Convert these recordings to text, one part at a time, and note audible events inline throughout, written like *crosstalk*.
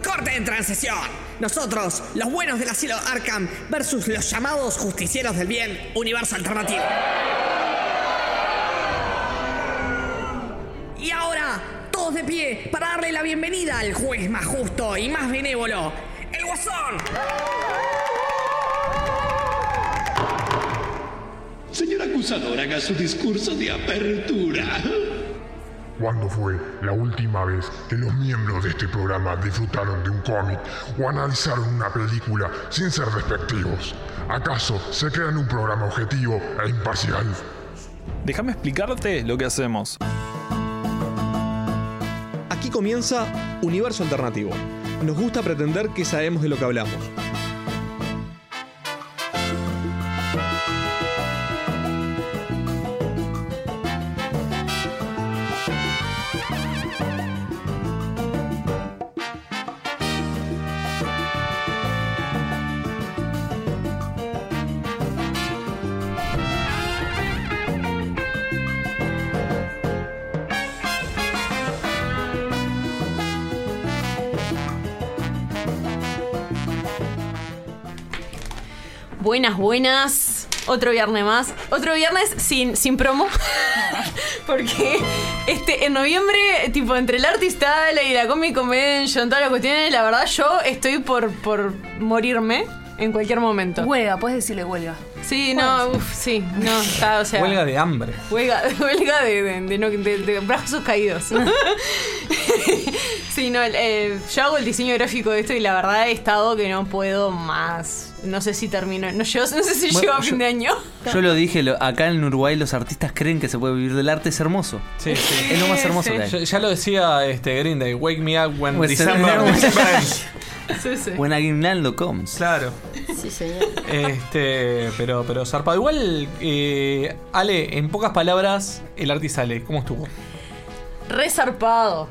Corte en transición. Nosotros, los buenos del asilo Arkham, versus los llamados justicieros del bien, universo alternativo. Y ahora, todos de pie para darle la bienvenida al juez más justo y más benévolo, el Guasón. Señor acusador, haga su discurso de apertura. ¿Cuándo fue la última vez que los miembros de este programa disfrutaron de un cómic o analizaron una película sin ser despectivos? ¿Acaso se crean un programa objetivo e imparcial? Déjame explicarte lo que hacemos. Aquí comienza Universo Alternativo. Nos gusta pretender que sabemos de lo que hablamos. Buenas, buenas. Otro viernes más. Otro viernes sin, sin promo. *laughs* Porque este, en noviembre, tipo, entre el artista y la Comic Convention, todas las cuestiones, la verdad yo estoy por, por morirme en cualquier momento. Huelga, puedes decirle huelga. Sí, no, uff, sí, no, está, o sea. Huelga de hambre. Huelga, *laughs* huelga de, de, de no- de- de brazos caídos. *laughs* sí, no, eh, yo hago el diseño gráfico de esto y la verdad he estado que no puedo más. No sé si termino, no, llego- no sé si Bueno, llego a yo- fin de año. Yo lo dije, lo- acá en Uruguay los artistas creen que se puede vivir del arte, es hermoso. Sí, sí. Es lo más hermoso Sí. que hay. Ya, ya lo decía este Green Day, Wake Me Up When When December. *laughs* Sí, sí. When Aguinaldo comes. Claro. Sí, señor. Este, pero, pero zarpado. Igual, eh, Ale, en pocas palabras, el artista Ale, ¿cómo estuvo? Resarpado.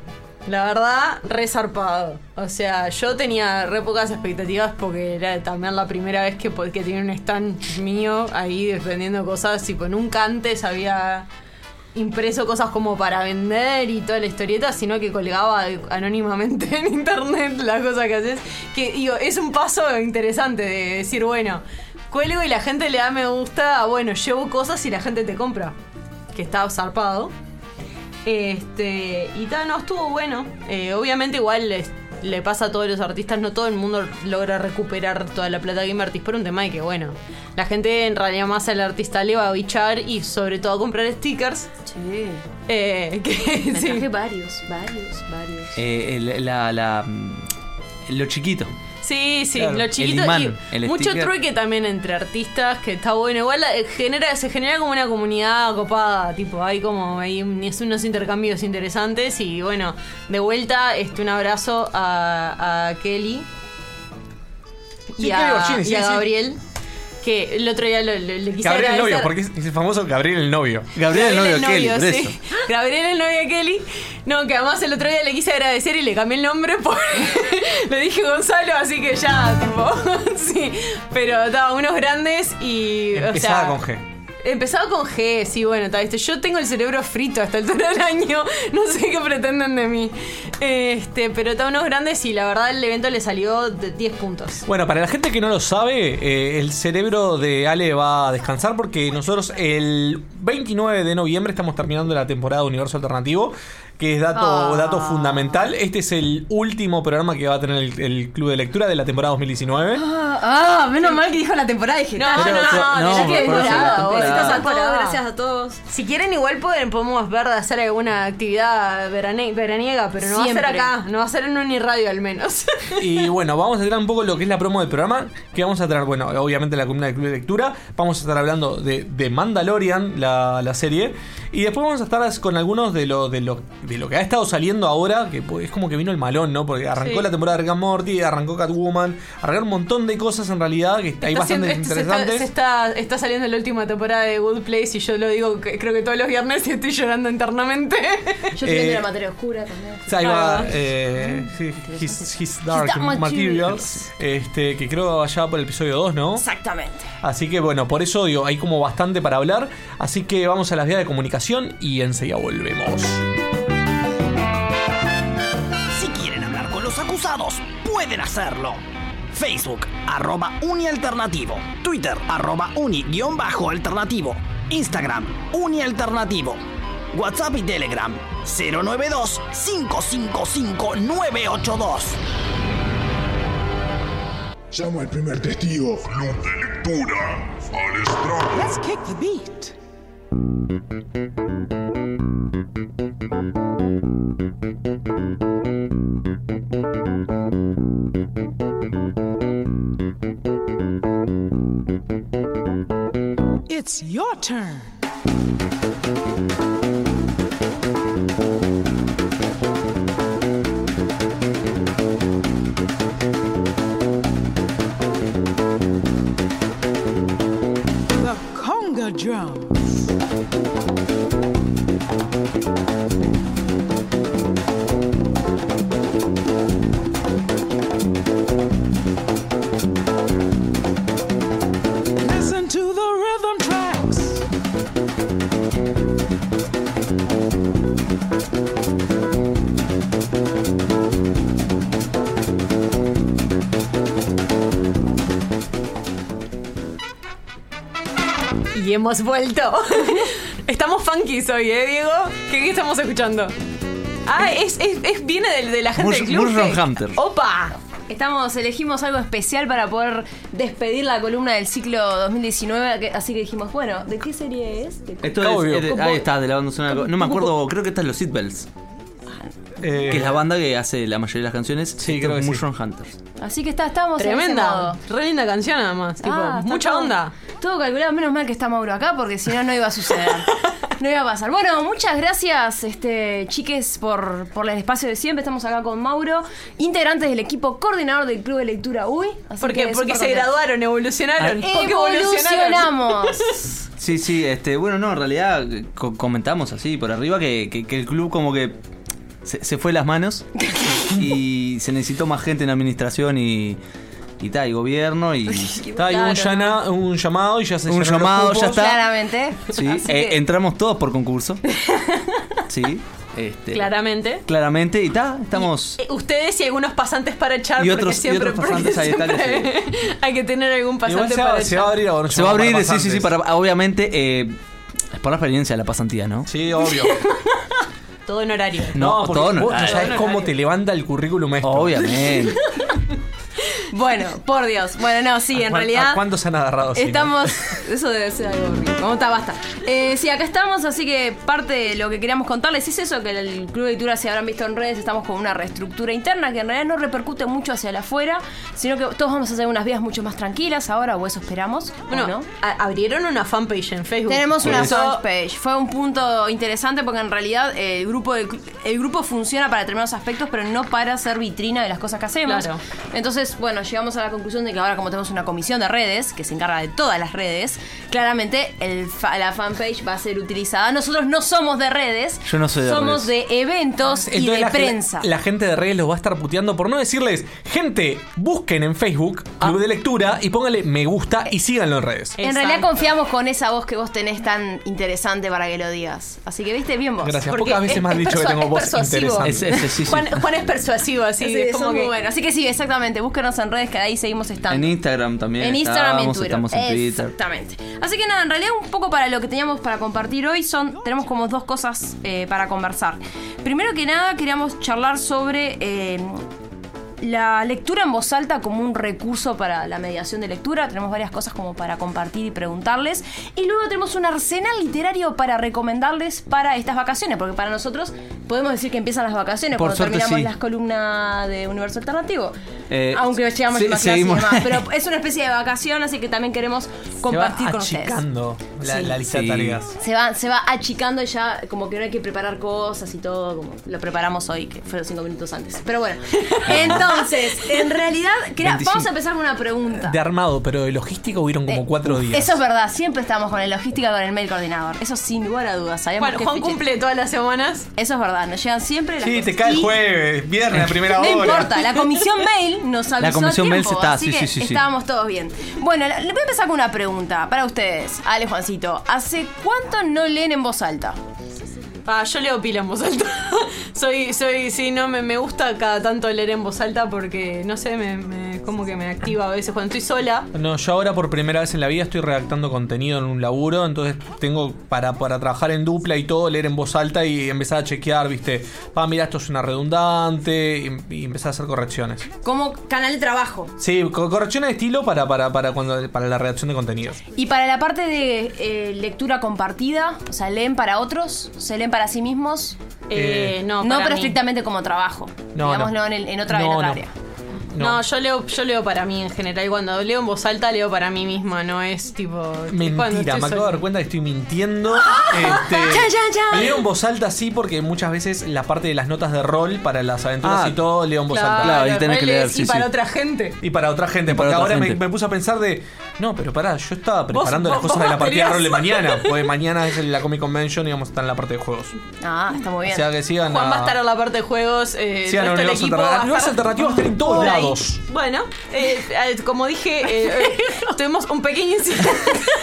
La verdad, resarpado. O sea, yo tenía re pocas expectativas porque era también la primera vez que, que tenía un stand mío ahí vendiendo cosas. Tipo, nunca antes había impreso cosas como para vender y toda la historieta, sino que colgaba anónimamente *laughs* en internet las cosas que haces. Que digo, es un paso interesante de decir, bueno, cuelgo y la gente le da me gusta, bueno, llevo cosas y la gente te compra. Que está zarpado. Este, y tal, no, estuvo bueno. Eh, obviamente igual les- le pasa a todos los artistas, no todo el mundo logra recuperar toda la plata que invertís por un tema de que, bueno, la gente en realidad más al artista le va a bichar y sobre todo a comprar stickers. Sí. Eh, que, Me *laughs* sí. traje varios, varios, varios. Eh, el- la, la, mm, lo chiquito. Sí, sí, Claro. lo El chiquito imán, y mucho sticker. trueque también entre artistas que está bueno. Igual eh, genera, se genera como una comunidad copada, tipo, hay como hay unos intercambios interesantes y bueno, de vuelta este un abrazo a, a Kelly Sí, y, a, sí, sí. Que el otro día lo- lo- le quise Gabriel el novio, porque es, es el famoso Gabriel el novio. Gabriel, el novio de Kelly, sí. Gabriel el novio de Kelly. No, que además el otro día le quise agradecer y le cambié el nombre por. *laughs* le dije Gonzalo, así que ya, tipo. *laughs* sí. Pero estaba unos grandes y. Empezaba o sea, con G. Empezaba con G, sí, bueno, ta, ¿viste? yo tengo el cerebro frito hasta el altura *laughs* del año, no sé qué pretenden de mí. Este, pero está unos grandes y la verdad el evento le salió de 10 puntos. Bueno, para la gente que no lo sabe, eh, el cerebro de Ale va a descansar porque nosotros el 29 de noviembre estamos terminando la temporada de Universo Alternativo, que es dato, Ah. dato fundamental. Este es el último programa que va a tener el, el Club de Lectura de la temporada 2019. Ah, menos mal que dijo la temporada dije. No, "Ah, no, no, no, tenés que estás a todos, gracias a todos. Si quieren, igual pueden, podemos ver de hacer alguna actividad verane- veraniega, pero no Siempre. va a ser acá, no va a ser en Uniradio al menos. Y *laughs* bueno, vamos a tener un poco lo que es la promo del programa. Que vamos a tener, bueno, obviamente la columna del Club de Lectura. Vamos a estar hablando de, de Mandalorian, la, la serie. Y después vamos a estar con algunos de lo, de lo, de lo que ha estado saliendo ahora. Que pues, es como que vino el malón, ¿no? Porque arrancó Sí. la temporada de Rick and Morty, arrancó Catwoman, arrancaron un montón de cosas en realidad que hay Está bastante haciendo- este- se, está, interesantes. se está- está saliendo la última temporada de Good Place y yo lo digo, que, creo que todos los viernes y *laughs* estoy llorando internamente. Yo estoy Eh, viendo la materia oscura también. Sí, ahí va, Ah. eh, sí, his, His Dark, Dark Materials, Materials. este, que creo allá por el episodio 2, ¿no? Exactamente. Así que bueno, por eso digo, hay como bastante para hablar. Así que vamos a las vías de comunicación y enseguida volvemos. Pueden hacerlo. Facebook, arroba unialternativo. Twitter, arroba uni-alternativo. Instagram, unialternativo. WhatsApp y Telegram, 092-555-982. Llama al primer testigo. Club de lectura. Al estrado. Let's kick the beat. It's your turn. The conga drums. Y hemos vuelto. *laughs* estamos funky hoy, ¿eh, Diego? ¿Qué, qué estamos escuchando? Ah, es, es, es- viene de, de la gente Mush- del club. Mushroom que- Hunter. ¡Opa! Estamos, elegimos algo especial para poder despedir la columna del ciclo 2019, que- así que dijimos, bueno, ¿de qué serie es? ¿De qué- Esto es, es de- ahí está, de la banda sonora. No me acuerdo, creo que esta es los Seatbelts. Eh, Que es la banda que hace la mayoría de las canciones. Sí, creo que sí. Mushroom Hunters. Así que está, estábamos en ese Tremenda. modo. Re linda canción, además. Tipo, Ah, mucha todo- onda. Todo calculado, menos mal que está Mauro acá, porque si no, no iba a suceder. No iba a pasar. Bueno, muchas gracias, este, chiques, por, por el espacio de siempre. Estamos acá con Mauro, integrantes del equipo coordinador del Club de Lectura. Así Porque, que porque se graduaron, evolucionaron. Ah. Evolucionamos. *laughs* Sí, sí, este, bueno, no, en realidad co- comentamos así por arriba que, que- que el club como que se, se fue las manos *laughs* y se necesitó más gente en administración y y tal, y gobierno y *laughs* Está ahí un, llana- un llamado y ya se Un los llamado, ya cupos. está. Claramente. sí, *laughs* Así eh, que- entramos todos por concurso. *laughs* Sí, este, Claramente. claramente y tal, estamos Eh, Ustedes y algunos pasantes para echar. Y porque otros- y siempre, otros pasantes porque ahí está que siempre hay que tener algún Igual pasante se va, para se va a echar. abrir ahora un se va a llamado abrir, para sí, sí, sí, pasantes. para obviamente eh, es por la experiencia de la pasantía, ¿no? Sí, obvio. Todo en horario. No, No, porque todo no- vos no ah, sabés cómo te levanta el currículum esto. Obviamente. Bueno, por Dios. Bueno, no, sí, ¿A en realidad. ¿A cuántos han agarrado? Estamos. Eso debe ser algo horrible. Vamos, está, basta. Eh, sí, acá estamos, así que parte de lo que queríamos contarles es eso: que el Club de Lectura, si habrán visto en redes, estamos con una reestructura interna que en realidad no repercute mucho hacia el afuera, sino que todos vamos a hacer unas vidas mucho más tranquilas ahora, o eso esperamos. ¿o Bueno, no? abrieron una fanpage en Facebook. Tenemos una eso- fanpage. Fue un punto interesante porque en realidad el grupo, del- el grupo funciona para determinados aspectos, pero no para ser vitrina de las cosas que hacemos. Claro. Entonces, bueno, llegamos a la conclusión de que ahora como tenemos una comisión de redes que se encarga de todas las redes, claramente el fa- la fanpage va a ser utilizada. Nosotros no somos de redes, Yo no soy de somos redes. de eventos y Entonces de la, prensa. La, la gente de redes los va a estar puteando por no decirles, gente, busquen en Facebook Club de Lectura y pónganle me gusta y síganlo en redes. en realidad confiamos con esa voz que vos tenés tan interesante para que lo digas. Así que, viste, bien vos. Gracias, Porque pocas veces es- me han es dicho que tengo voz persuasivo. interesante. Ese- ese sí, sí. Juan, Juan es persuasivo, así. Es muy que-. Así que sí, exactamente. Búsquenos en redes que ahí seguimos estando. En Instagram también. En Instagram y en Twitter. Estamos en Twitter. Exactamente. Así que nada, en realidad un poco para lo que teníamos para compartir hoy son, tenemos como dos cosas eh, para conversar. Primero que nada queríamos charlar sobre eh, la lectura en voz alta como un recurso para la mediación de lectura. Tenemos varias cosas como para compartir y preguntarles. Y luego tenemos un arsenal literario para recomendarles para estas vacaciones, porque para nosotros podemos decir que empiezan las vacaciones Por cuando terminamos sí. las columnas de Universo Alternativo. Eh, Aunque llegamos se- a clase y seguimos. demás. Pero *laughs* es una especie de vacación, así que también queremos compartir Se va con ustedes. achicando la, Sí. la lista Sí. de tareas. Se va, se va achicando y ya como que no hay que preparar cosas y todo, como lo preparamos hoy, que fueron cinco minutos antes. Pero bueno, *laughs* entonces, en realidad, quería- 25. vamos a empezar con una pregunta. De armado, pero de logística hubieron como cuatro días. Eh, Eso es verdad, siempre estamos con el logística con el mail coordinador. Eso sin lugar a dudas. Sabemos Bueno, que Juan fiche- cumple todas las semanas. Eso es verdad, nos llegan siempre las Sí, cosas. te cae el Y- jueves, viernes a primera No hora. importa, la comisión *laughs* mail nos avisó La comisión a mail tiempo, está, así sí, que sí, sí, sí. estábamos todos bien. Bueno, la- le voy a empezar con una pregunta para ustedes. Ale, Juancito, ¿hace cuánto no leen en voz alta? Ah, yo leo pila en voz alta. *laughs* Soy, soy, sí, no, me, me gusta cada tanto leer en voz alta porque, no sé, me, me- como que me activa a veces cuando estoy sola. No, yo ahora por primera vez en la vida estoy redactando contenido en un laburo, entonces tengo para, para trabajar en dupla y todo, leer en voz alta y empezar a chequear, viste, va, mira, esto es una redundante y, y empezar a hacer correcciones. Como canal de trabajo. Sí, co- correcciones de estilo para, para, para, cuando, para la redacción de contenido. Y para la parte de eh, lectura compartida, o sea, leen para otros, se leen para sí mismos. Eh, no, no, para pero mí. estrictamente como trabajo. No, Digámoslo no. En, el- en otra, en No, otra no. área. No, yo leo, yo leo para mí en general. Cuando leo en voz alta, leo para mí misma, no es tipo. cuando Mentira, estoy me acabo de sola. dar cuenta que estoy mintiendo. *laughs* Este, Chan, chan, chan. Leo en voz alta sí, porque muchas veces la parte de las notas de rol para las aventuras Ah, y todo leo en voz Claro, alta. re lees y para otra gente. Y para otra gente, Y para porque otra ahora me, gente. me puse a pensar de. No, pero pará, yo estaba preparando las vos- cosas de la vos partida de rol de mañana. Porque mañana es la Comic Convention y vamos a estar en la parte de juegos. Ah, está muy bien. O sea que sigan Juan a- va a estar en la parte de juegos. Eh, Sigan a el resto del Universo equipo va a estar Alternativo estar en todos por ahí. lados. Bueno, eh, eh, como dije, eh, eh, *laughs* tuvimos un pequeño incidente.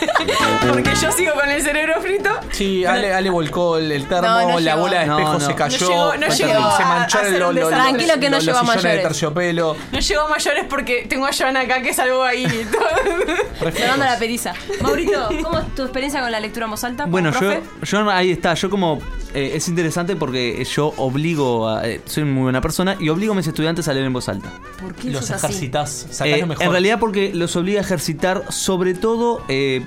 *laughs* porque yo sigo con el cerebro frito. Sí, Ale, Ale volcó el, el termo, No, no la llegó. bola de No, espejo no. se cayó, No llegó- no se- llegó se a- a mancharon hacer los un los- desastre. Tranquilo que no los llegó a sillones de mayores. terciopelo. No llegó a mayores porque tengo a Joan acá que salvó ahí. y *laughs* Sonando la periza. Maurito, ¿cómo es tu experiencia con la lectura en voz alta? Bueno, yo, profe? yo ahí está, yo como eh, es interesante porque yo obligo a, eh, soy muy buena persona y obligo a mis estudiantes a leer en voz alta. ¿Por qué Los ejercitas, sacás Eh, lo mejor. en realidad porque los obliga a ejercitar sobre todo eh,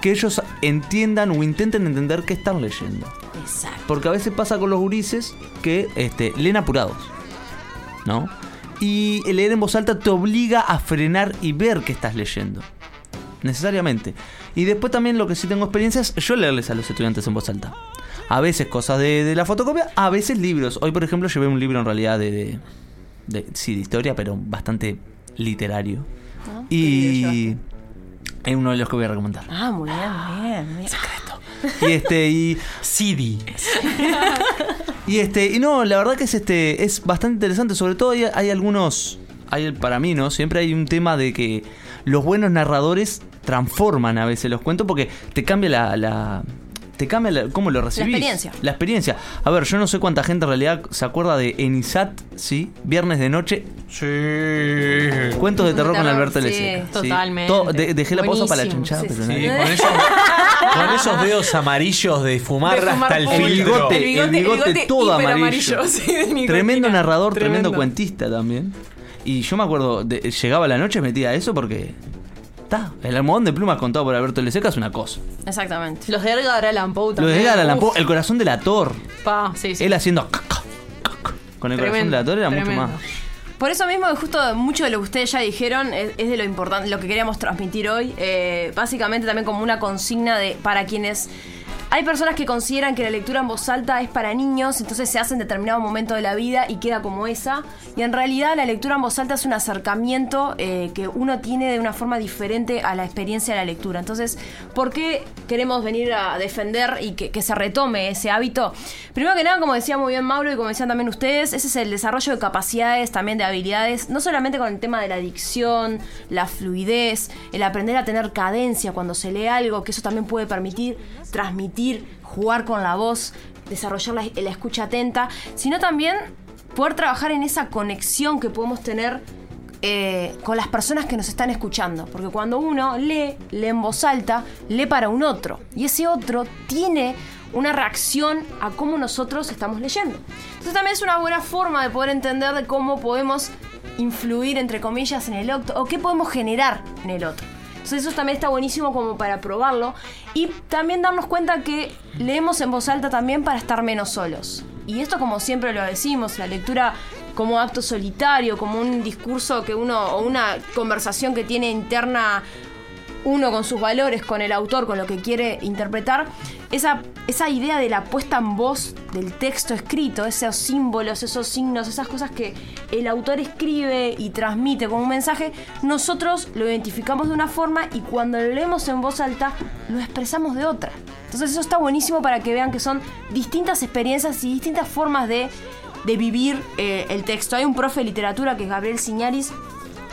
que ellos entiendan o intenten entender qué están leyendo. Exacto. Porque a veces pasa con los gurises que este, leen apurados. ¿No? Y leer en voz alta te obliga a frenar y ver qué estás leyendo. Necesariamente. Y después también lo que sí tengo experiencia es yo leerles a los estudiantes en voz alta. A veces cosas de, de la fotocopia, a veces libros. Hoy, por ejemplo, llevé un libro en realidad de, de, de- sí, de historia, pero bastante literario. Y es uno de los que voy a recomendar. Ah, muy bien, muy bien. muy bien. Y este, y. CD. *laughs* Y este, y no, la verdad que es este, es bastante interesante. Sobre todo hay, hay algunos. Hay, para mí, ¿no? Siempre hay un tema de que los buenos narradores transforman a veces los cuentos porque te cambia la. la- te cambia la- cómo lo recibís. experiencia. La experiencia. A ver, yo no sé cuánta gente en realidad se acuerda de Enisat, ¿sí? Viernes de noche. Sí. Cuentos de terror con Alberto sí, totalmente. De- dejé la pausa para la chanchada, sí, pero sí. Sí, nada. con esos, con esos dedos amarillos de fumar, De fumar hasta el full. El filtro. bigote, El bigote- el bigote todo amarillo. amarillo, *laughs* sí, de nicotina. tremendo narrador, tremendo. Tremendo. cuentista también. Y yo me acuerdo, de- llegaba la noche metía eso porque. Está, el almohadón de plumas contado por Alberto Leseca es una cosa. Exactamente. Los de Edgar Allan Poe también. de Edgar Allan Poe, el corazón del ator. Pa, sí, sí. Él haciendo. Con el corazón Tremendo, del ator era tremendo. mucho más. Por eso mismo, justo mucho de lo que ustedes ya dijeron es, es de lo importante, lo que queríamos transmitir hoy. Eh, básicamente también como una consigna de para quienes. Hay personas que consideran que la lectura en voz alta es para niños, entonces se hace en determinado momento de la vida y queda como esa. Y en realidad la lectura en voz alta es un acercamiento eh, que uno tiene de una forma diferente a la experiencia de la lectura. Entonces, ¿por qué queremos venir a defender y que, que se retome ese hábito? Primero que nada, como decía muy bien Mauro y como decían también ustedes, ese es el desarrollo de capacidades, también de habilidades, no solamente con el tema de la dicción, la fluidez, el aprender a tener cadencia cuando se lee algo, que eso también puede permitir transmitir, jugar con la voz, desarrollar la, la escucha atenta, sino también poder trabajar en esa conexión que podemos tener eh, con las personas que nos están escuchando. Porque cuando uno lee, lee en voz alta, lee para un otro. Y ese otro tiene una reacción a cómo nosotros estamos leyendo. Entonces también es una buena forma de poder entender de cómo podemos influir, entre comillas, en el otro, o qué podemos generar en el otro. Entonces eso también está buenísimo como para probarlo. Y también darnos cuenta que leemos en voz alta también para estar menos solos. Y esto como siempre lo decimos, la lectura como acto solitario, como un discurso que uno, o una conversación que tiene interna uno con sus valores, con el autor, con lo que quiere interpretar, esa, esa idea de la puesta en voz del texto escrito, esos símbolos, esos signos, esas cosas que el autor escribe y transmite como un mensaje, nosotros lo identificamos de una forma y cuando lo leemos en voz alta, lo expresamos de otra. Entonces eso está buenísimo para que vean que son distintas experiencias y distintas formas de, de vivir eh, el texto. Hay un profe de literatura que es Gabriel Siñaris,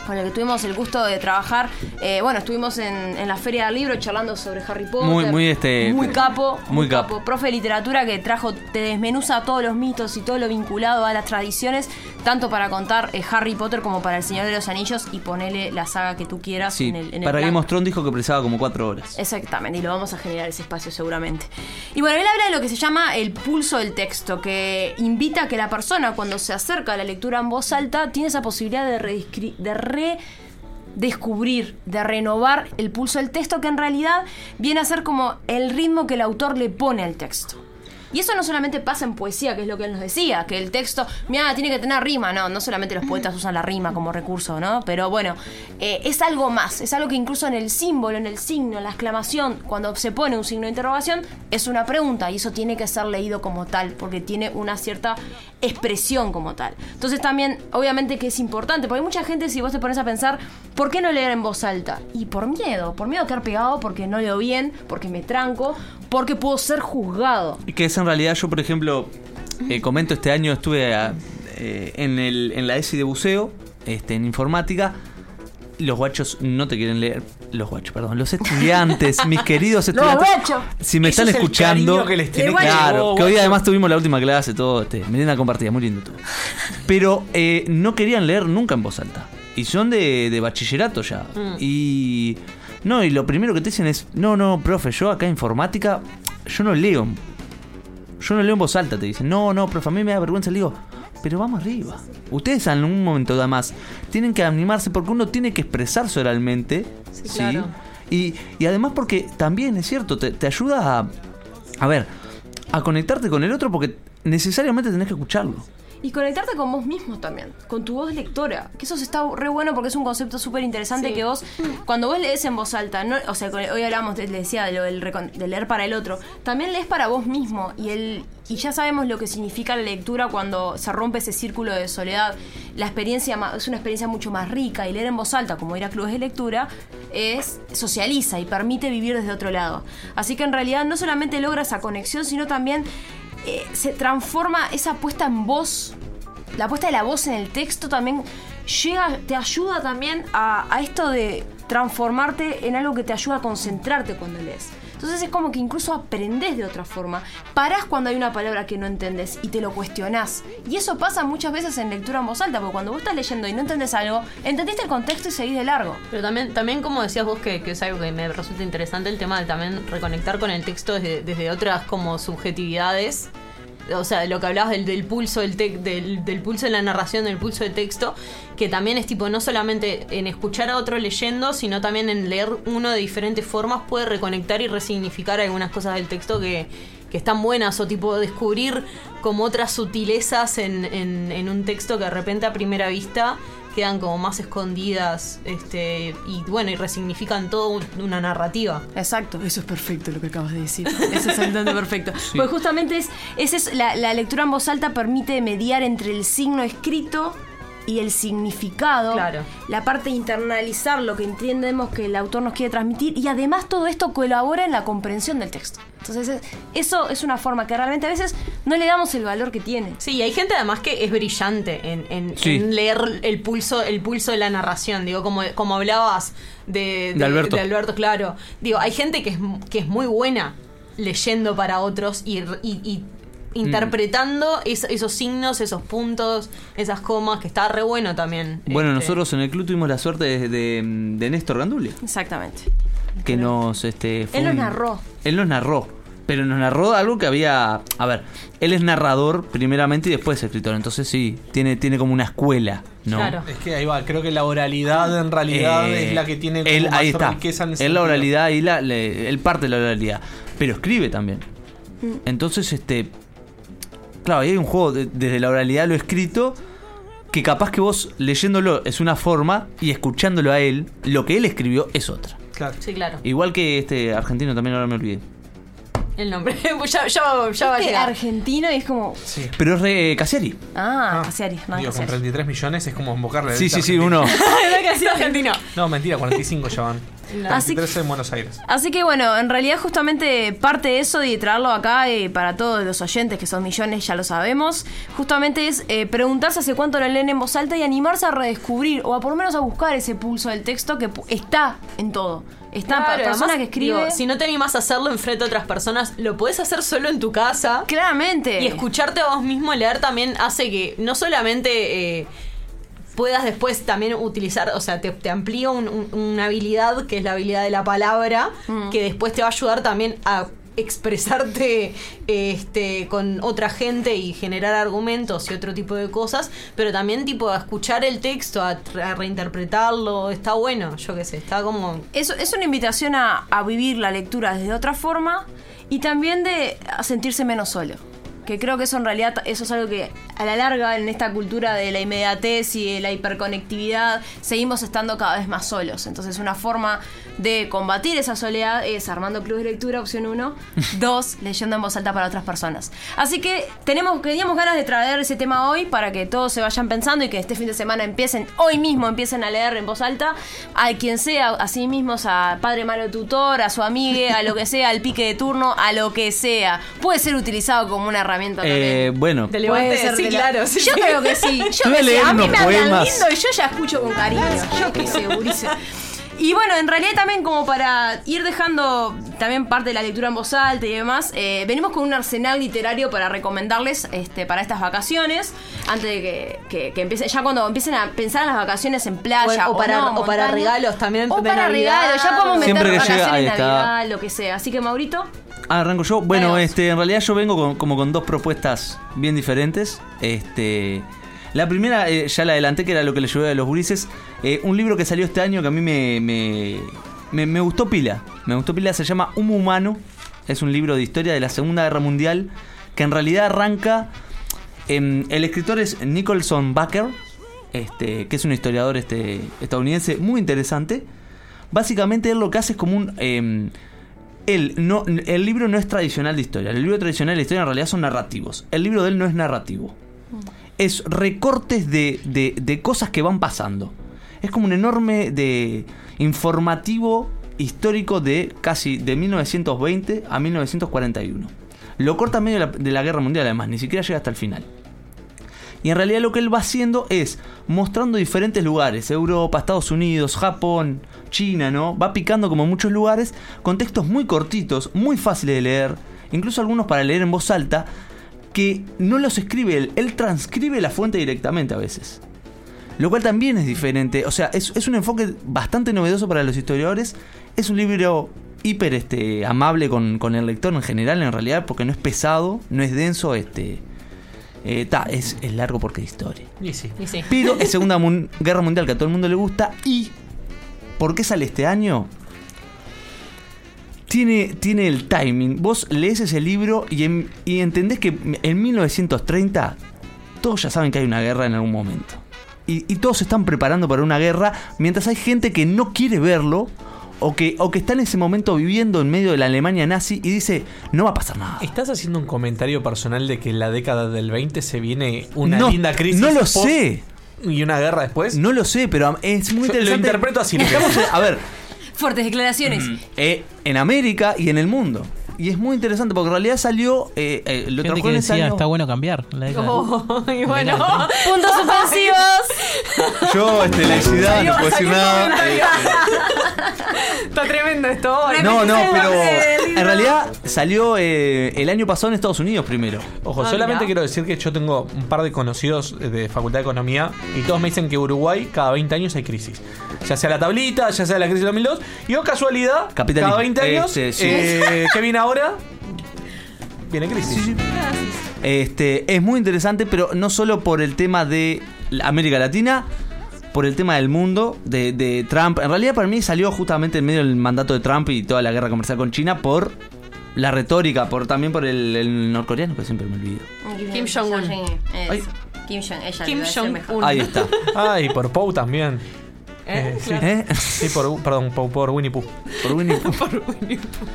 con el que tuvimos el gusto de trabajar. Eh, bueno, estuvimos en, en la Feria del Libro charlando sobre Harry Potter. Muy, muy, este, Muy capo. muy capo. Profe de literatura que trajo, te desmenuza todos los mitos y todo lo vinculado a las tradiciones, tanto para contar eh, Harry Potter como para El Señor de los Anillos y ponele la saga que tú quieras Sí, en el, en el para. Game of Thrones dijo que precisaba como cuatro horas. Exactamente, y lo vamos a generar ese espacio seguramente. Y bueno, él habla de lo que se llama el pulso del texto, que invita a que la persona cuando se acerca a la lectura en voz alta tiene esa posibilidad de, de redescubrir, de renovar el pulso del texto, que en realidad viene a ser como el ritmo que el autor le pone al texto. Y eso no solamente pasa en poesía, que es lo que él nos decía, que el texto, mira, tiene que tener rima, no, no solamente los poetas usan la rima como recurso, ¿no? Pero bueno, eh, es algo más, es algo que incluso en el símbolo, en el signo, en la exclamación, cuando se pone un signo de interrogación, es una pregunta y eso tiene que ser leído como tal, porque tiene una cierta expresión como tal. Entonces también, obviamente que es importante, porque hay mucha gente, si vos te pones a pensar, ¿por qué no leer en voz alta? Y por miedo, por miedo a quedar pegado, porque no leo bien, porque me tranco, porque puedo ser juzgado. Y que es en realidad, yo por ejemplo, eh, comento este año estuve a- eh, en, el, en la ESI de buceo, este, en informática. Los guachos no te quieren leer. Los guachos, perdón. Los estudiantes, mis queridos *laughs* ¡Los estudiantes. guachos! Si me están es escuchando. que les Claro, que hoy además tuvimos la última clase, todo, este, merienda compartida, muy lindo todo. Pero eh, no querían leer nunca en voz alta. Y son de, de bachillerato ya. Y. No, y lo primero que te dicen es: No, no, profe, yo acá en informática, yo no leo. Yo no leo en voz alta, te dicen. No, no, profe, a mí me da vergüenza. Le digo, pero vamos arriba. Ustedes en un momento además tienen que animarse porque uno tiene que expresarse oralmente. Sí, claro. Y, y además porque también es cierto, te, te ayuda a, a ver, a conectarte con el otro porque necesariamente tenés que escucharlo. Y conectarte con vos mismo también, con tu voz lectora. Que eso está re bueno porque es un concepto súper interesante Sí. que vos, cuando vos lees en voz alta, no, o sea, hoy hablamos, de, le decía, de, lo del de leer para el otro, también lees para vos mismo y, el, y ya sabemos lo que significa la lectura cuando se rompe ese círculo de soledad. La experiencia es una experiencia mucho más rica y leer en voz alta, como ir a clubes de lectura, es socializa y permite vivir desde otro lado. Así que en realidad no solamente logra esa conexión, sino también eh, se transforma esa puesta en voz, la puesta de la voz en el texto también llega, te ayuda también a, a esto de transformarte en algo que te ayuda a concentrarte cuando lees. Entonces es como que incluso aprendes de otra forma. Parás cuando hay una palabra que no entendés y te lo cuestionás. Y eso pasa muchas veces en lectura en voz alta, porque cuando vos estás leyendo y no entendés algo, entendiste el contexto y seguís de largo. Pero también, también como decías vos, que, que es algo que me resulta interesante, el tema de también reconectar con el texto desde, desde otras como subjetividades. O sea, lo que hablabas del, del pulso del, del, del pulso de la narración, del pulso del texto, que también es tipo no solamente en escuchar a otro leyendo, sino también en leer uno de diferentes formas puede reconectar y resignificar algunas cosas del texto que, que están buenas o tipo descubrir como otras sutilezas en, en, en un texto que de repente a primera vista quedan como más escondidas este y bueno y resignifican todo una narrativa Exacto, eso es perfecto lo que acabas de decir. Eso es absolutamente perfecto. *laughs* Pues justamente es, esa es la, la lectura en voz alta permite mediar entre el signo escrito y el significado. Claro. La parte de internalizar lo que entendemos que el autor nos quiere transmitir y además todo esto colabora en la comprensión del texto. Entonces es- eso es una forma que realmente a veces no le damos el valor que tiene. sí y hay gente además que es brillante en, en- Sí. en leer el pulso el pulso de la narración digo como como hablabas de, De Alberto. claro digo hay gente que es que es muy buena leyendo para otros y, y- y interpretando es- esos signos esos puntos esas comas que está re bueno también Bueno, Este, nosotros en el club tuvimos la suerte de, de, de Néstor Gandulia, Exactamente. que nos... Este, fue Él nos un- narró. Él nos narró, pero nos narró algo que había... A ver, él es narrador primeramente y después escritor, entonces sí, tiene, tiene como una escuela, ¿no? Claro. Es que ahí va, creo que la oralidad en realidad Eh, es la que tiene como él, más ahí está. riqueza en ese Él la oralidad y la, le- él parte de la oralidad, pero escribe también. Mm. Entonces, este, claro, ahí hay un juego de- desde la oralidad a lo escrito que capaz que vos leyéndolo es una forma y escuchándolo a él, lo que él escribió es otra. Claro. sí claro Igual que este argentino también ahora me olvidé. el nombre *laughs* ya, ya, ya va a Este llegar argentino y es como. Sí. Pero es re Casieri. Ah, Casiari, no, Digo, con Casiari. 33 millones es como invocarle. Sí, sí, sí, uno. *laughs* argentino No, mentira, 45 ya van. Así, 23 en Buenos Aires. así que bueno, en realidad justamente parte de eso de traerlo acá eh, para todos los oyentes, que son millones, ya lo sabemos, justamente es eh, preguntarse hace cuánto lo leen en voz alta y animarse a redescubrir o a por lo menos a buscar ese pulso del texto que está en todo. Está Claro, para persona además, que escribe. digo, si no te animás a hacerlo enfrente a otras personas, lo podés hacer solo en tu casa. Claramente. Y escucharte a vos mismo leer también hace que no solamente eh, puedas después también utilizar, o sea, te, te amplía un- un- una habilidad que es la habilidad de la palabra, Mm. que después te va a ayudar también a expresarte este con otra gente y generar argumentos y otro tipo de cosas, pero también tipo a escuchar el texto, a reinterpretarlo, está bueno, yo qué sé, está como Es, es una invitación a, a vivir la lectura desde otra forma y también de a sentirse menos solo. Que creo que eso en realidad eso es algo que a la larga en esta cultura de la inmediatez y de la hiperconectividad seguimos estando cada vez más solos. Entonces una forma de combatir esa soledad es armando clubes de lectura, opción uno. *laughs* Dos, leyendo en voz alta para otras personas. Así que tenemos, teníamos ganas de traer ese tema hoy para que todos se vayan pensando y que este fin de semana empiecen, hoy mismo empiecen a leer en voz alta a quien sea, a sí mismos, a padre Mario tutor, a su amigue, a lo que sea, al pique de turno, a lo que sea. Puede ser utilizado como una herramienta Eh, también. bueno, Te levante, Puede ser sí, de la- claro. sí, yo sí. creo que sí. *laughs* Yo a que sé. leer A mí me hablan poemas. lindo y yo ya escucho con cariño. Yo qué sé, Ulises. Y bueno, en realidad también como para ir dejando también parte de la lectura en voz alta y demás, eh, venimos con un arsenal literario para recomendarles este, para estas vacaciones, antes de que, que, que empiecen, ya cuando empiecen a pensar en las vacaciones en playa O- o para- no, o para regalos también O de para regalos, ya podemos meter Siempre que vacaciones llega, ahí en está. Navidad, lo que sea. Así que Maurito, Ah, arranco yo. Bueno, este, en realidad yo vengo con- como con dos propuestas bien diferentes. Este, la primera, eh, ya la adelanté, que era lo que le llevé a los gurises. Eh, un libro que salió este año que a mí me, me, me- gustó pila. Me gustó pila, se llama Humo Humano. Es un libro de historia de la Segunda Guerra Mundial que en realidad arranca... em, el escritor es Nicholson Baker, este, que es un historiador este, estadounidense muy interesante. Básicamente él lo que hace es como un... em, él no, el libro no es tradicional de historia. El libro tradicional de historia en realidad son narrativos. El libro de él no es narrativo. Es recortes de, de- de cosas que van pasando. Es como un enorme de informativo histórico de casi de 1920 a 1941. Lo corta en medio de la, de la guerra mundial además, ni siquiera llega hasta el final. Y en realidad lo que él va haciendo es mostrando diferentes lugares, Europa, Estados Unidos, Japón, China, ¿no? Va picando como muchos lugares, con textos muy cortitos, muy fáciles de leer, incluso algunos para leer en voz alta, que no los escribe él, él transcribe la fuente directamente a veces. Lo cual también es diferente, o sea, es, es un enfoque bastante novedoso para los historiadores, es un libro hiper este, amable con, con el lector en general, en realidad, porque no es pesado, no es denso, este... eh, ta, es, es largo porque es historia. Y sí. Y sí. Pero es *laughs* Segunda Mun- Guerra Mundial que a todo el mundo le gusta. ¿Y por qué sale este año? Tiene, tiene el timing. Vos lees ese libro y, en- y entendés que en 1930 todos ya saben que hay una guerra en algún momento. Y, y todos se están preparando para una guerra mientras hay gente que no quiere verlo o que, o que está en ese momento viviendo en medio de la Alemania nazi y dice, no va a pasar nada. ¿Estás haciendo un comentario personal de que en la década del 20 se viene una No, linda crisis? no lo sé. ¿Y una guerra después? No lo sé, pero es muy Yo lo interesante. interpreto así, lo Estamos en- a ver, fuertes declaraciones. eh, en América y en el mundo. Y es muy interesante porque en realidad salió. Eh, eh, lo Gente que decía, año. está bueno cambiar. la. Oh, *laughs* y bueno, *laughs* Puntos suspensivos. Yo, este, laicidad, no puedo decir nada. *laughs* Está tremendo esto. hoy. no, no, pero en realidad salió eh, el año pasado en Estados Unidos primero. Ojo, Ah, solamente mirá. quiero decir que yo tengo un par de conocidos de Facultad de Economía y todos me dicen que Uruguay cada 20 años hay crisis. Ya sea la tablita, ya sea la crisis del 2002. Y oh, casualidad, Capitalismo. cada 20 años, Este, sí. eh, ¿qué viene ahora? Viene crisis. Este, es muy interesante, pero no solo por el tema de la América Latina, por el tema del mundo, de, de Trump. En realidad, para mí salió justamente en medio del mandato de Trump y toda la guerra comercial con China por la retórica, por también por el, el norcoreano, que siempre me olvido. Kim Jong-un. Ay. Kim ella Jong-un. Ahí está. Ah, y por Pou también. ¿Eh? sí. Claro. ¿Eh? *laughs* Sí, por, perdón, por, por Winnie *laughs* Pooh. Por Winnie Pooh.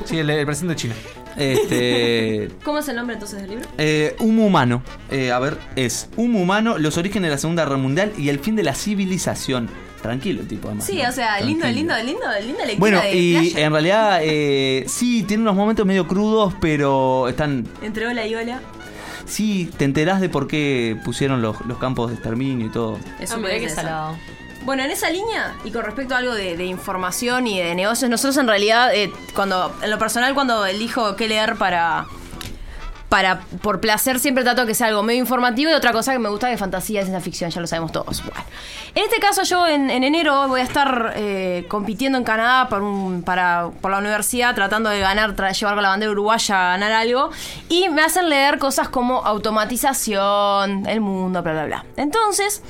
Sí, el, el presidente de China. Este. *laughs* ¿Cómo es el nombre entonces del libro? Eh, Humo Humano. Eh, a ver, es Humo Humano, los orígenes de la Segunda Guerra Mundial y el fin de la civilización. Tranquilo el tipo, además. Sí, ¿no? o sea, lindo, Tranquilo. lindo, lindo, linda lectura Bueno, de y playa. en realidad eh, sí, tiene unos momentos medio crudos, pero están... Entre hola y hola. Sí, te enterás de por qué pusieron los, los campos de exterminio y todo. Es Ah, mirá qué interesante. salado. Bueno, en esa línea, y con respecto a algo de, información y de negocios, nosotros en realidad, eh, cuando, en lo personal, cuando elijo qué leer para. Para, por placer, siempre trato que sea algo medio informativo y otra cosa que me gusta es fantasía y ciencia ficción, ya lo sabemos todos. Bueno. En este caso, yo en, en enero voy a estar eh, compitiendo en Canadá por, para, por la universidad, tratando de ganar, tra- llevar la bandera uruguaya a ganar algo. Y me hacen leer cosas como automatización, el mundo, bla, bla, bla. Entonces,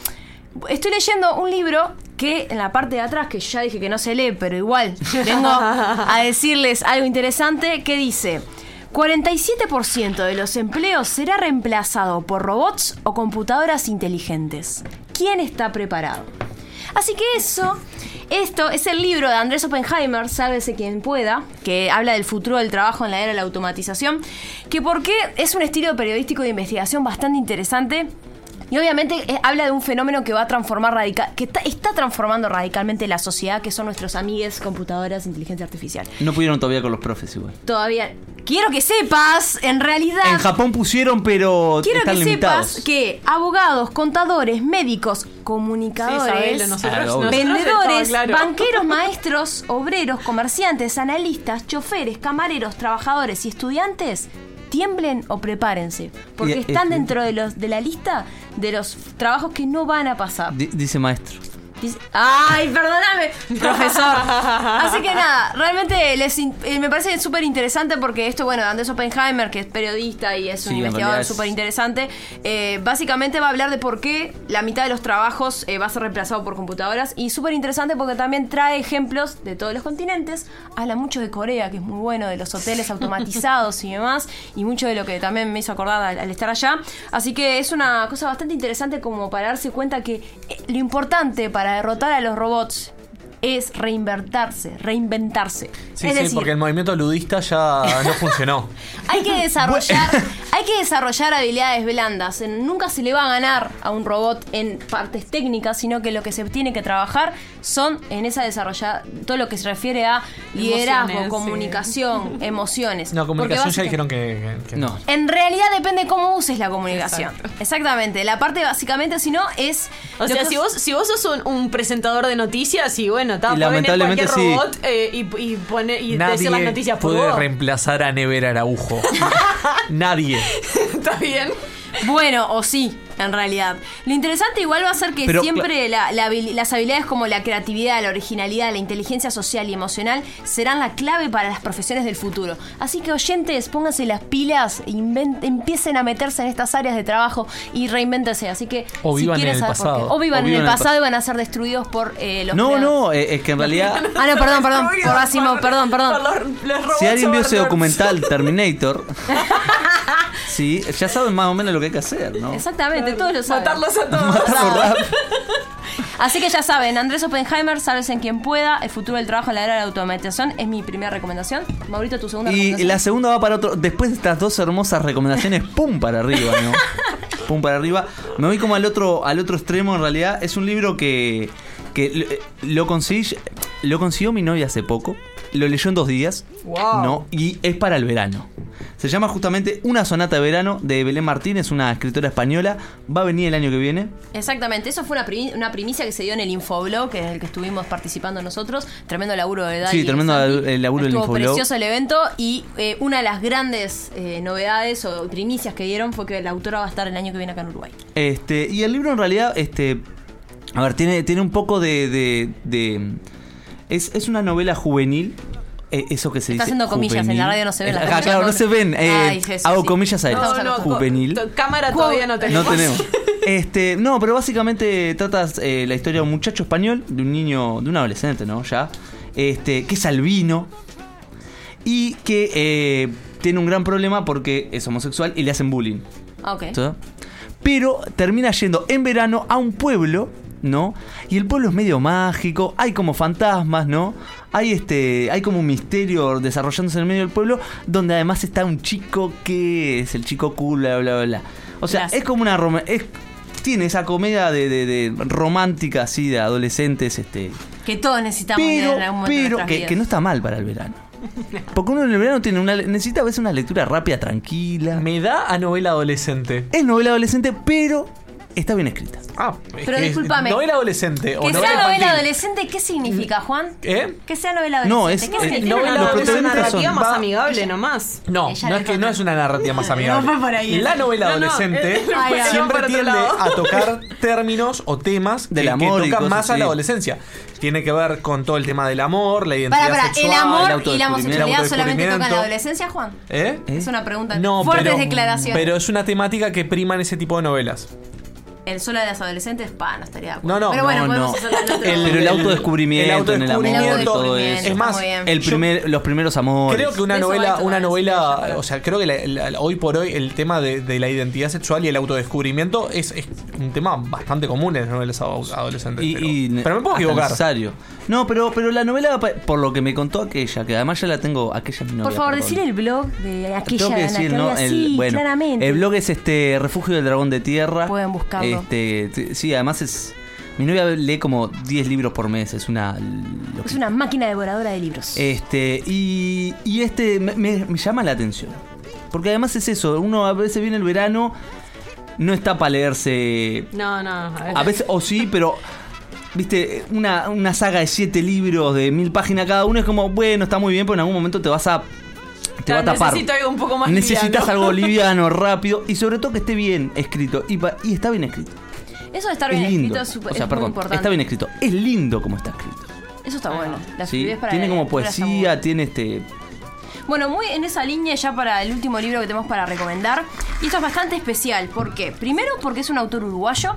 Estoy leyendo un libro que en la parte de atrás, que ya dije que no se lee, pero igual vengo *laughs* a decirles algo interesante, que dice, 47% de los empleos será reemplazado por robots o computadoras inteligentes. ¿Quién está preparado? Así que eso, esto es el libro de Andrés Oppenheimer, Sálvese quien pueda, que habla del futuro del trabajo en la era de la automatización, que porque es un estilo periodístico de investigación bastante interesante y obviamente eh, habla de un fenómeno que va a transformar radical, que está, está transformando radicalmente la sociedad, que son nuestros amigues computadoras, inteligencia artificial. No pudieron todavía con los profes igual. Todavía quiero que sepas, en realidad En Japón pusieron, pero quiero están que limitados. sepas que abogados, contadores, médicos, comunicadores, Sí, nosotros- nosotros vendedores, claro. banqueros, maestros, obreros, comerciantes, analistas, choferes, camareros, trabajadores y estudiantes tiemblen o prepárense, porque Y, están este- dentro de los de la lista de los trabajos que no van a pasar. Di- dice maestro. Dice- Ay, perdóname, profesor. *laughs* Así que nada, realmente les in- eh, me parece súper interesante porque esto, bueno, Andrés Oppenheimer, que es periodista y es un Sí, en investigador realidad es- súper interesante, eh, básicamente va a hablar de por qué la mitad de los trabajos eh, va a ser reemplazado por computadoras y súper interesante porque también trae ejemplos de todos los continentes. Habla mucho de Corea, que es muy bueno, de los hoteles automatizados y demás, y mucho de lo que también me hizo acordar al, al estar allá. Así que es una cosa bastante interesante como para darse cuenta que eh, lo importante para derrotar a los robots es reinventarse, reinventarse. Sí, es sí, decir, porque el movimiento ludista ya no funcionó. *laughs* hay que *laughs* desarrollar, hay que desarrollar habilidades blandas. Nunca se le va a ganar a un robot en partes técnicas, sino que lo que se tiene que trabajar son en esa desarrollada, todo lo que se refiere a liderazgo, Emociones, sí. comunicación, *laughs* emociones. No, comunicación ya dijeron que, que- que No. En realidad depende cómo uses la comunicación. Exactamente. La parte básicamente, si no, es. O sea, que- si vos, si vos sos un, un presentador de noticias y bueno, está Y lamentablemente sí. robot eh, y, y, pone, y decir las Nadie noticias por puede vos. reemplazar a Never Araujo. *laughs* Nadie. Está bien. Bueno, o sí, en realidad. Lo interesante igual va a ser que Pero, siempre la- las habilidades como la creatividad, la originalidad, la inteligencia social y emocional serán la clave para las profesiones del futuro. Así que oyentes, pónganse las pilas, e inven- empiecen a meterse en estas áreas de trabajo y reinvéntense. Así que O si vivan en el qué- pasado. O vivan O en el vivan en el pasado y van a ser destruidos por eh, los No, no, eh, es que en realidad, Ah, no, perdón, perdón. Por racismo, perdón, perdón. Por los, los robots si alguien vio ese documental *laughs* Terminator, sí, ya saben más o menos lo que hay que hacer, ¿no? Exactamente, todos. Matarlos a todos. Matarlo. *laughs* Así que ya saben, Andrés Oppenheimer, sabes en quien pueda, el futuro del trabajo en la era de la automatización es mi primera recomendación. Maurito, tu segunda Y recomendación. la segunda va para otro. Después de estas dos hermosas recomendaciones, pum para arriba, ¿no? *laughs* Pum para arriba. Me voy como al otro, al otro extremo, en realidad. Es un libro que, que lo, eh, lo. Lo consiguió mi novia hace poco. Lo leyó en dos días. Wow. ¿no? Y es para el verano. Se llama justamente Una sonata de verano de Belén Martínez, una escritora española. Va a venir el año que viene. Exactamente, eso fue una, primi- una primicia que se dio en el Infoblog, que es el que estuvimos participando nosotros. Tremendo laburo de Dani. Sí, tremendo Santi. el laburo del Infoblog. precioso el evento y eh, una de las grandes eh, novedades o primicias que dieron fue que la autora va a estar el año que viene acá en Uruguay. Este, y el libro en realidad, este, a ver, tiene, tiene un poco de, de, de- es, es una novela juvenil. eh, eso que se Está dice. haciendo comillas, en la radio no se ven las Ah, claro, no se ven. eh, Ay, Jesús, hago sí. comillas a él. No, no, juvenil. cámara todavía no No tenemos. tenemos. *laughs* Este, no, pero básicamente trata eh, la historia de un muchacho español, de un niño, de un adolescente, ¿no? Ya. Este, que es albino. Y que eh, tiene un gran problema porque es homosexual y le hacen bullying. Ah, Ok. ¿sí? Pero termina yendo en verano a un pueblo, ¿no? Y el pueblo es medio mágico, hay como fantasmas, ¿no? Hay este, hay como un misterio desarrollándose en el medio del pueblo, donde además está un chico que es el chico cool, bla bla bla. bla. O sea, es como una rom- es, tiene esa comedia de, de- de romántica así de adolescentes, este, Que todos necesitamos pero, leer en algún momento de pero que, que no está mal para el verano. *laughs* Porque uno en el verano tiene una, necesita a veces una lectura rápida, tranquila. Me da a novela adolescente. Es novela adolescente, pero está bien escrita. Ah, Pero discúlpame. Novela adolescente o Que novela sea novela infantil. adolescente, ¿qué significa, Juan? ¿Eh? Que sea novela No, adolescente. es- ¿Qué eh, significa? novela Una narrativa son- más va- amigable nomás. No, Ella no le es que no es una narrativa más *laughs* amigable. No fue por ahí. La novela No, no, adolescente eh, *laughs* Ay, ay, siempre por otro tiende lado. a tocar *laughs* términos o temas Del que, amor y tocan cosas más a así. la adolescencia. Tiene que ver con todo el tema del amor, la identidad Para, para, ¿el sexual, amor y la homosexualidad solamente tocan la autodescubrimiento. adolescencia, Juan? ¿Eh? ¿Eh? Es una pregunta. No, Fuertes pero, declaraciones. pero es una temática que prima en ese tipo de novelas. El solo de las adolescentes, pa, no estaría de acuerdo. No, no, Pero bueno, no, podemos no. hacerlo en otro El- Pero *laughs* el autodescubrimiento en el amor todo eso. Es más. El primer, los primeros amores. Creo que una novela, una novela, o sea, creo que la- la- hoy por hoy el tema de, de la identidad sexual y el autodescubrimiento es, es un tema bastante común en las novelas ado- adolescentes. Y, pero, y- pero me puedo equivocar. necesario. No, pero, pero la novela, por lo que me contó aquella, que además ya la tengo, aquella es mi. Por favor, decir el blog de aquella Tengo que decir, ¿no? El, sí, bueno, claramente. el blog es este Refugio del Dragón de Tierra. Pueden buscarlo. Este, sí, además es. Mi novia lee como 10 libros por mes, es una. Es una máquina devoradora de libros. Este, y, y este me, me- me llama la atención. Porque además es eso, uno a veces viene el verano, no está para leerse. No, no. A ver. A veces, o sí, pero. Viste, una, una saga de siete libros de mil páginas cada uno es como, bueno, está muy bien, pero en algún momento te vas a. Te va a tapar. necesito algo un poco más Necesitas liviano. algo *laughs* liviano, rápido y sobre todo que esté bien escrito. Y, pa- y está bien escrito. Eso de estar es bien lindo. escrito es, súper- o sea, es muy perdón, importante. está bien escrito. Es lindo como está escrito. Eso está bueno. La ¿sí? fluidez para Tiene la como lectura está muy poesía, tiene este. Bueno, muy en esa línea ya para el último libro que tenemos para recomendar. Y esto es bastante especial. ¿Por qué? Primero, porque es un autor uruguayo.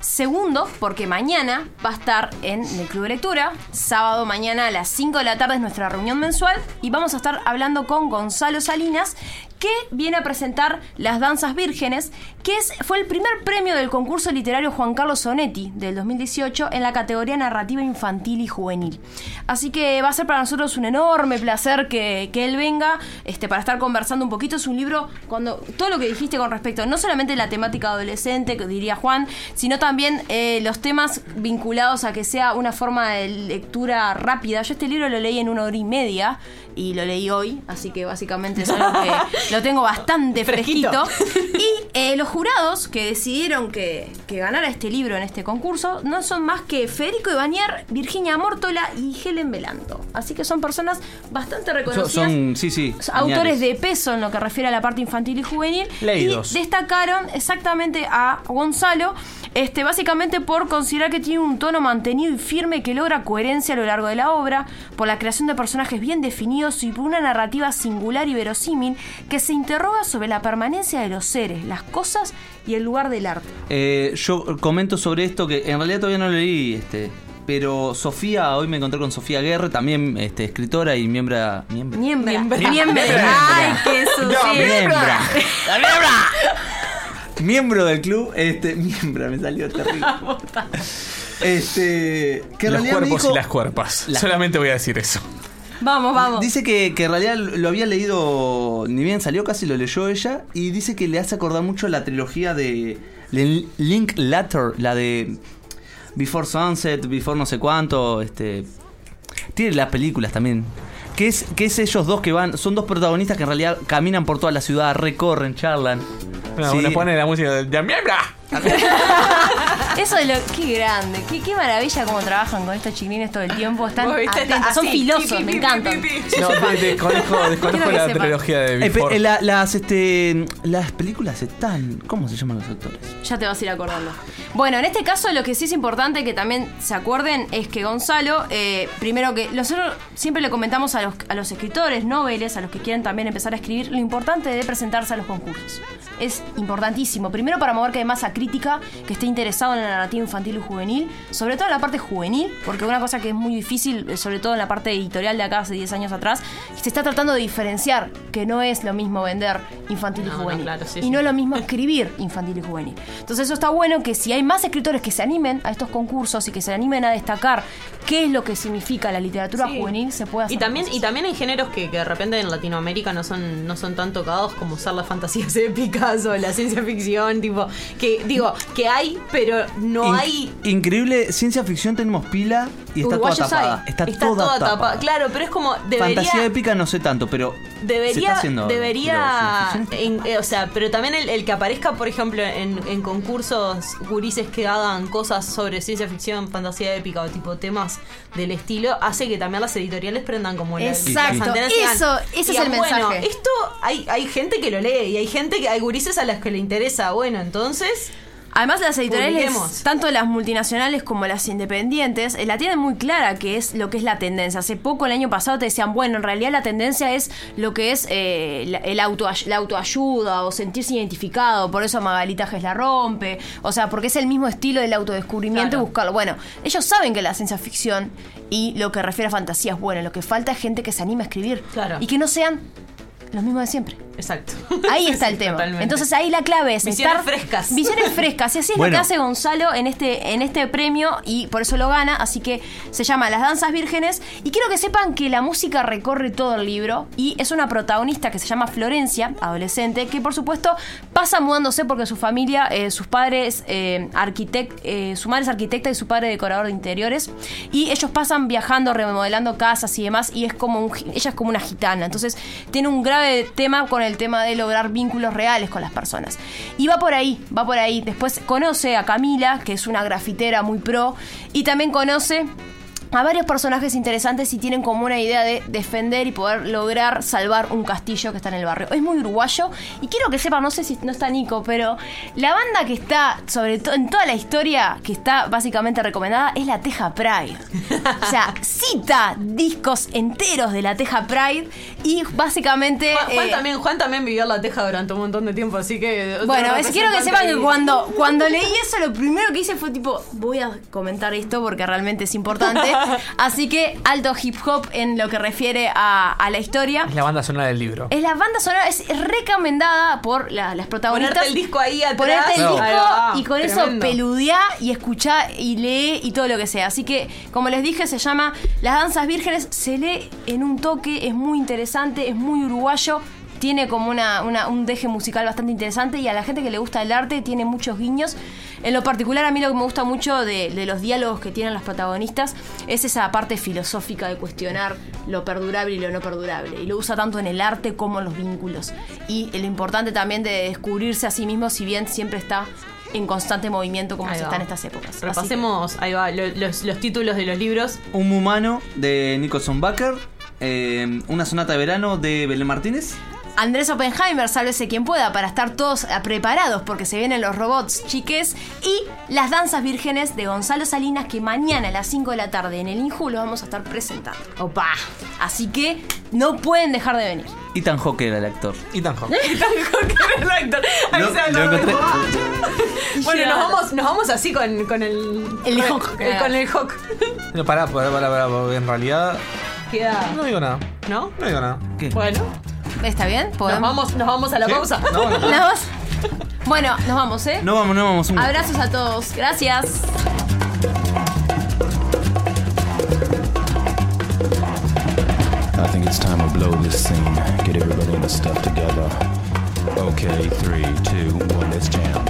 Segundo, porque mañana va a estar en el Club de Lectura. Sábado mañana a las 5 de la tarde es nuestra reunión mensual. Y vamos a estar hablando con Gonzalo Salinas, que viene a presentar Las Danzas Vírgenes, que es, fue el primer premio del concurso literario Juan Carlos Sonetti del 2018 en la categoría narrativa infantil y juvenil. Así que va a ser para nosotros un enorme placer que, que él venga este, para estar conversando un poquito. Es un libro, cuando todo lo que dijiste con respecto, no solamente la temática adolescente, que diría Juan, sino también eh, los temas vinculados a que sea una forma de lectura rápida. Yo este libro lo leí en una hora y media y lo leí hoy, así que básicamente es algo que *laughs* lo tengo bastante fresquito. Fresquito. *laughs* Y eh, los jurados que decidieron que, que ganara este libro en este concurso no son más que Federico Ibanier, Virginia Mórtola y Helen Belanto. Así que son personas bastante reconocidas. son- sí, sí. Autores de peso en lo que refiere a la parte infantil y juvenil. Leídos. Y destacaron exactamente a Gonzalo, este, básicamente por considerar que tiene un tono mantenido y firme que logra coherencia a lo largo de la obra, por la creación de personajes bien definidos y por una narrativa singular y verosímil que se interroga sobre la permanencia de los seres, las cosas y el lugar del arte. Eh, yo comento sobre esto que en realidad todavía no lo leí, este, pero Sofía, hoy me encontré con Sofía Guerre, también este, escritora y miembro. miembro. Miembra. Miembra. Miembra. Ay, qué sucio. miembra. miembro del club, este, miembro, me salió terrible. *laughs* Este, que Los cuerpos dijo- y las cuerpas. La- Solamente voy a decir eso. Vamos, vamos. Dice que, que en realidad lo había leído, ni bien salió, casi lo leyó ella, y dice que le hace acordar mucho la trilogía de de Linklater, la de Before Sunset, Before no sé cuánto, este... Tiene las películas también. Que es, que es ellos dos que van, son dos protagonistas que en realidad caminan por toda la ciudad, recorren, charlan. No, Sí. Le pone la música de de miembra. *laughs* Eso de lo. Qué grande. Qué, qué maravilla cómo trabajan con estos chiquilines todo el tiempo. Están Vos viste, atentos. está Son así, filosos, pi, pi, me pi, encantan. No, *laughs* de- desconozco, desconozco Quiero que la sepa. trilogía de Eh, pe- eh, la- las, este, las películas están... ¿Cómo se llaman los actores? Ya te vas a ir acordando. Bueno, en este caso lo que sí es importante que también se acuerden es que Gonzalo, eh, primero que nosotros siempre le comentamos a los, a los escritores, noveles, a los que quieren también empezar a escribir, lo importante de presentarse a los concursos. Es importantísimo. Primero para mover que hay masa crítica que esté interesado en la narrativa infantil y juvenil, sobre todo en la parte juvenil, porque una cosa que es muy difícil, eh, sobre todo en la parte editorial de acá hace 10 años atrás, se está tratando de diferenciar que no es lo mismo vender infantil y No, no, juvenil. claro, sí, y sí. no es lo mismo escribir infantil y juvenil. Entonces eso está bueno que si hay más escritores que se animen a estos concursos y que se animen a destacar qué es lo que significa la literatura Sí. juvenil, se puede hacer. Y también, cosas. y también hay géneros que, que de repente en Latinoamérica no son, no son tan tocados como ser las fantasías *laughs* o la ciencia ficción, tipo, que digo, que hay, pero no In- hay Increíble, ciencia ficción tenemos pila y está toda uruguayos tapada. hay. Está, toda, tapada. Claro, pero es como debería Fantasía épica no sé tanto, pero se está Debería, haciendo debería, Pero en- eh, o sea, pero también el, el que aparezca, por ejemplo, en, en concursos gurises que hagan cosas sobre ciencia ficción, fantasía épica o tipo temas del estilo, hace que también las editoriales prendan como la- Exacto, las antenas eso- ese es el Bueno, mensaje". esto hay, hay gente que lo lee y hay gente que hay gurises a las que le interesa. Bueno, entonces Además, las editoriales, Publiquemos. tanto las multinacionales como las independientes, eh, la tienen muy clara que es lo que es la tendencia. Hace poco, el año pasado, te decían, bueno, en realidad la tendencia es lo que es eh, la, el auto, la autoayuda o sentirse identificado. Por eso Magalita Gess la rompe. O sea, porque es el mismo estilo del autodescubrimiento Claro. buscarlo. Bueno, ellos saben que la ciencia ficción y lo que refiere a fantasía es bueno. Lo que falta es gente que se anime a escribir. Claro. Y que no sean los mismos de siempre. Exacto. Ahí está *laughs* Sí, el tema. totalmente. Entonces ahí la clave es Visiones estar frescas. Visiones frescas. Y así es Bueno. lo que hace Gonzalo en este, en este premio y por eso lo gana. Así que se llama Las Danzas Vírgenes. Y quiero que sepan que la música recorre todo el libro y es una protagonista que se llama Florencia, adolescente, que por supuesto pasa mudándose porque su familia, eh, sus padres, eh, arquitect- eh, su madre es arquitecta y su padre decorador de interiores. Y ellos pasan viajando, remodelando casas y demás. Y es como un ella es como una gitana. Entonces tiene un grave tema con el tema de lograr vínculos reales con las personas. Y va por ahí, va por ahí. Después conoce a Camila, que es una grafitera muy pro, y también conoce a varios personajes interesantes y tienen como una idea de defender y poder lograr salvar un castillo que está en el barrio. Es muy uruguayo y quiero que sepan, no sé si no está Nico, pero la banda que está, sobre todo en toda la historia, que está básicamente recomendada, es la Teja Pride. O sea, *laughs* cita discos enteros de la Teja Pride y básicamente... Juan, Juan eh, también, Juan también vivió en la teja durante un montón de tiempo, así que. Bueno, es- quiero que sepan que cuando, cuando leí eso, lo primero que hice fue tipo, voy a comentar esto porque realmente es importante. *laughs* *laughs* Así que alto hip hop en lo que refiere a, a la historia. Es la banda sonora del libro. Es la banda sonora, es recomendada por la- las protagonistas. Ponerte el disco ahí atrás. Ponerte el No. disco y con eso peludeá y escuchá y lee y todo lo que sea. Así que, como les dije, se llama Las Danzas Vírgenes. Se lee en un toque, es muy interesante, es muy uruguayo. Tiene como una, una- un deje musical bastante interesante y a la gente que le gusta el arte tiene muchos guiños. En lo particular, a mí lo que me gusta mucho de, de los diálogos que tienen las protagonistas es esa parte filosófica de cuestionar lo perdurable y lo no perdurable. Y lo usa tanto en el arte como en los vínculos. Y lo importante también de descubrirse a sí mismo, si bien siempre está en constante movimiento como Ahí se va. está en estas épocas. Que- Repasemos, ahí va, lo- los, los títulos de los libros. Un humano de Nicholson Baker. eh, una sonata de verano de Belén Martínez. Andrés Oppenheimer, sálvese quien pueda, para estar todos eh, preparados porque se vienen los robots chiques. Y las danzas vírgenes de Gonzalo Salinas, que mañana a las 5 de la tarde en el Inju lo vamos a estar presentando. Opa. Así que no pueden dejar de venir. Ethan Hawke era el actor. Ethan Hawke. *laughs* Ahí Lo- se lo encontré. el- Bueno, nos vamos, nos vamos así con, con el. El con- Hawk. eh, Con el Hawk. No, pará, pará, pará, pará, porque en realidad Queda. no digo nada. ¿No? No digo nada. ¿Qué? Bueno, ¿Está bien? nos ¿Podemos? vamos, nos vamos a la ¿Sí? pausa. No, no, no. Bueno, nos vamos, ¿eh? No vamos, no vamos. Un... Abrazos a todos. Gracias. I think it's time to blow this scene. Get everybody in the stuff together. Okay, three, two, one, let's jam.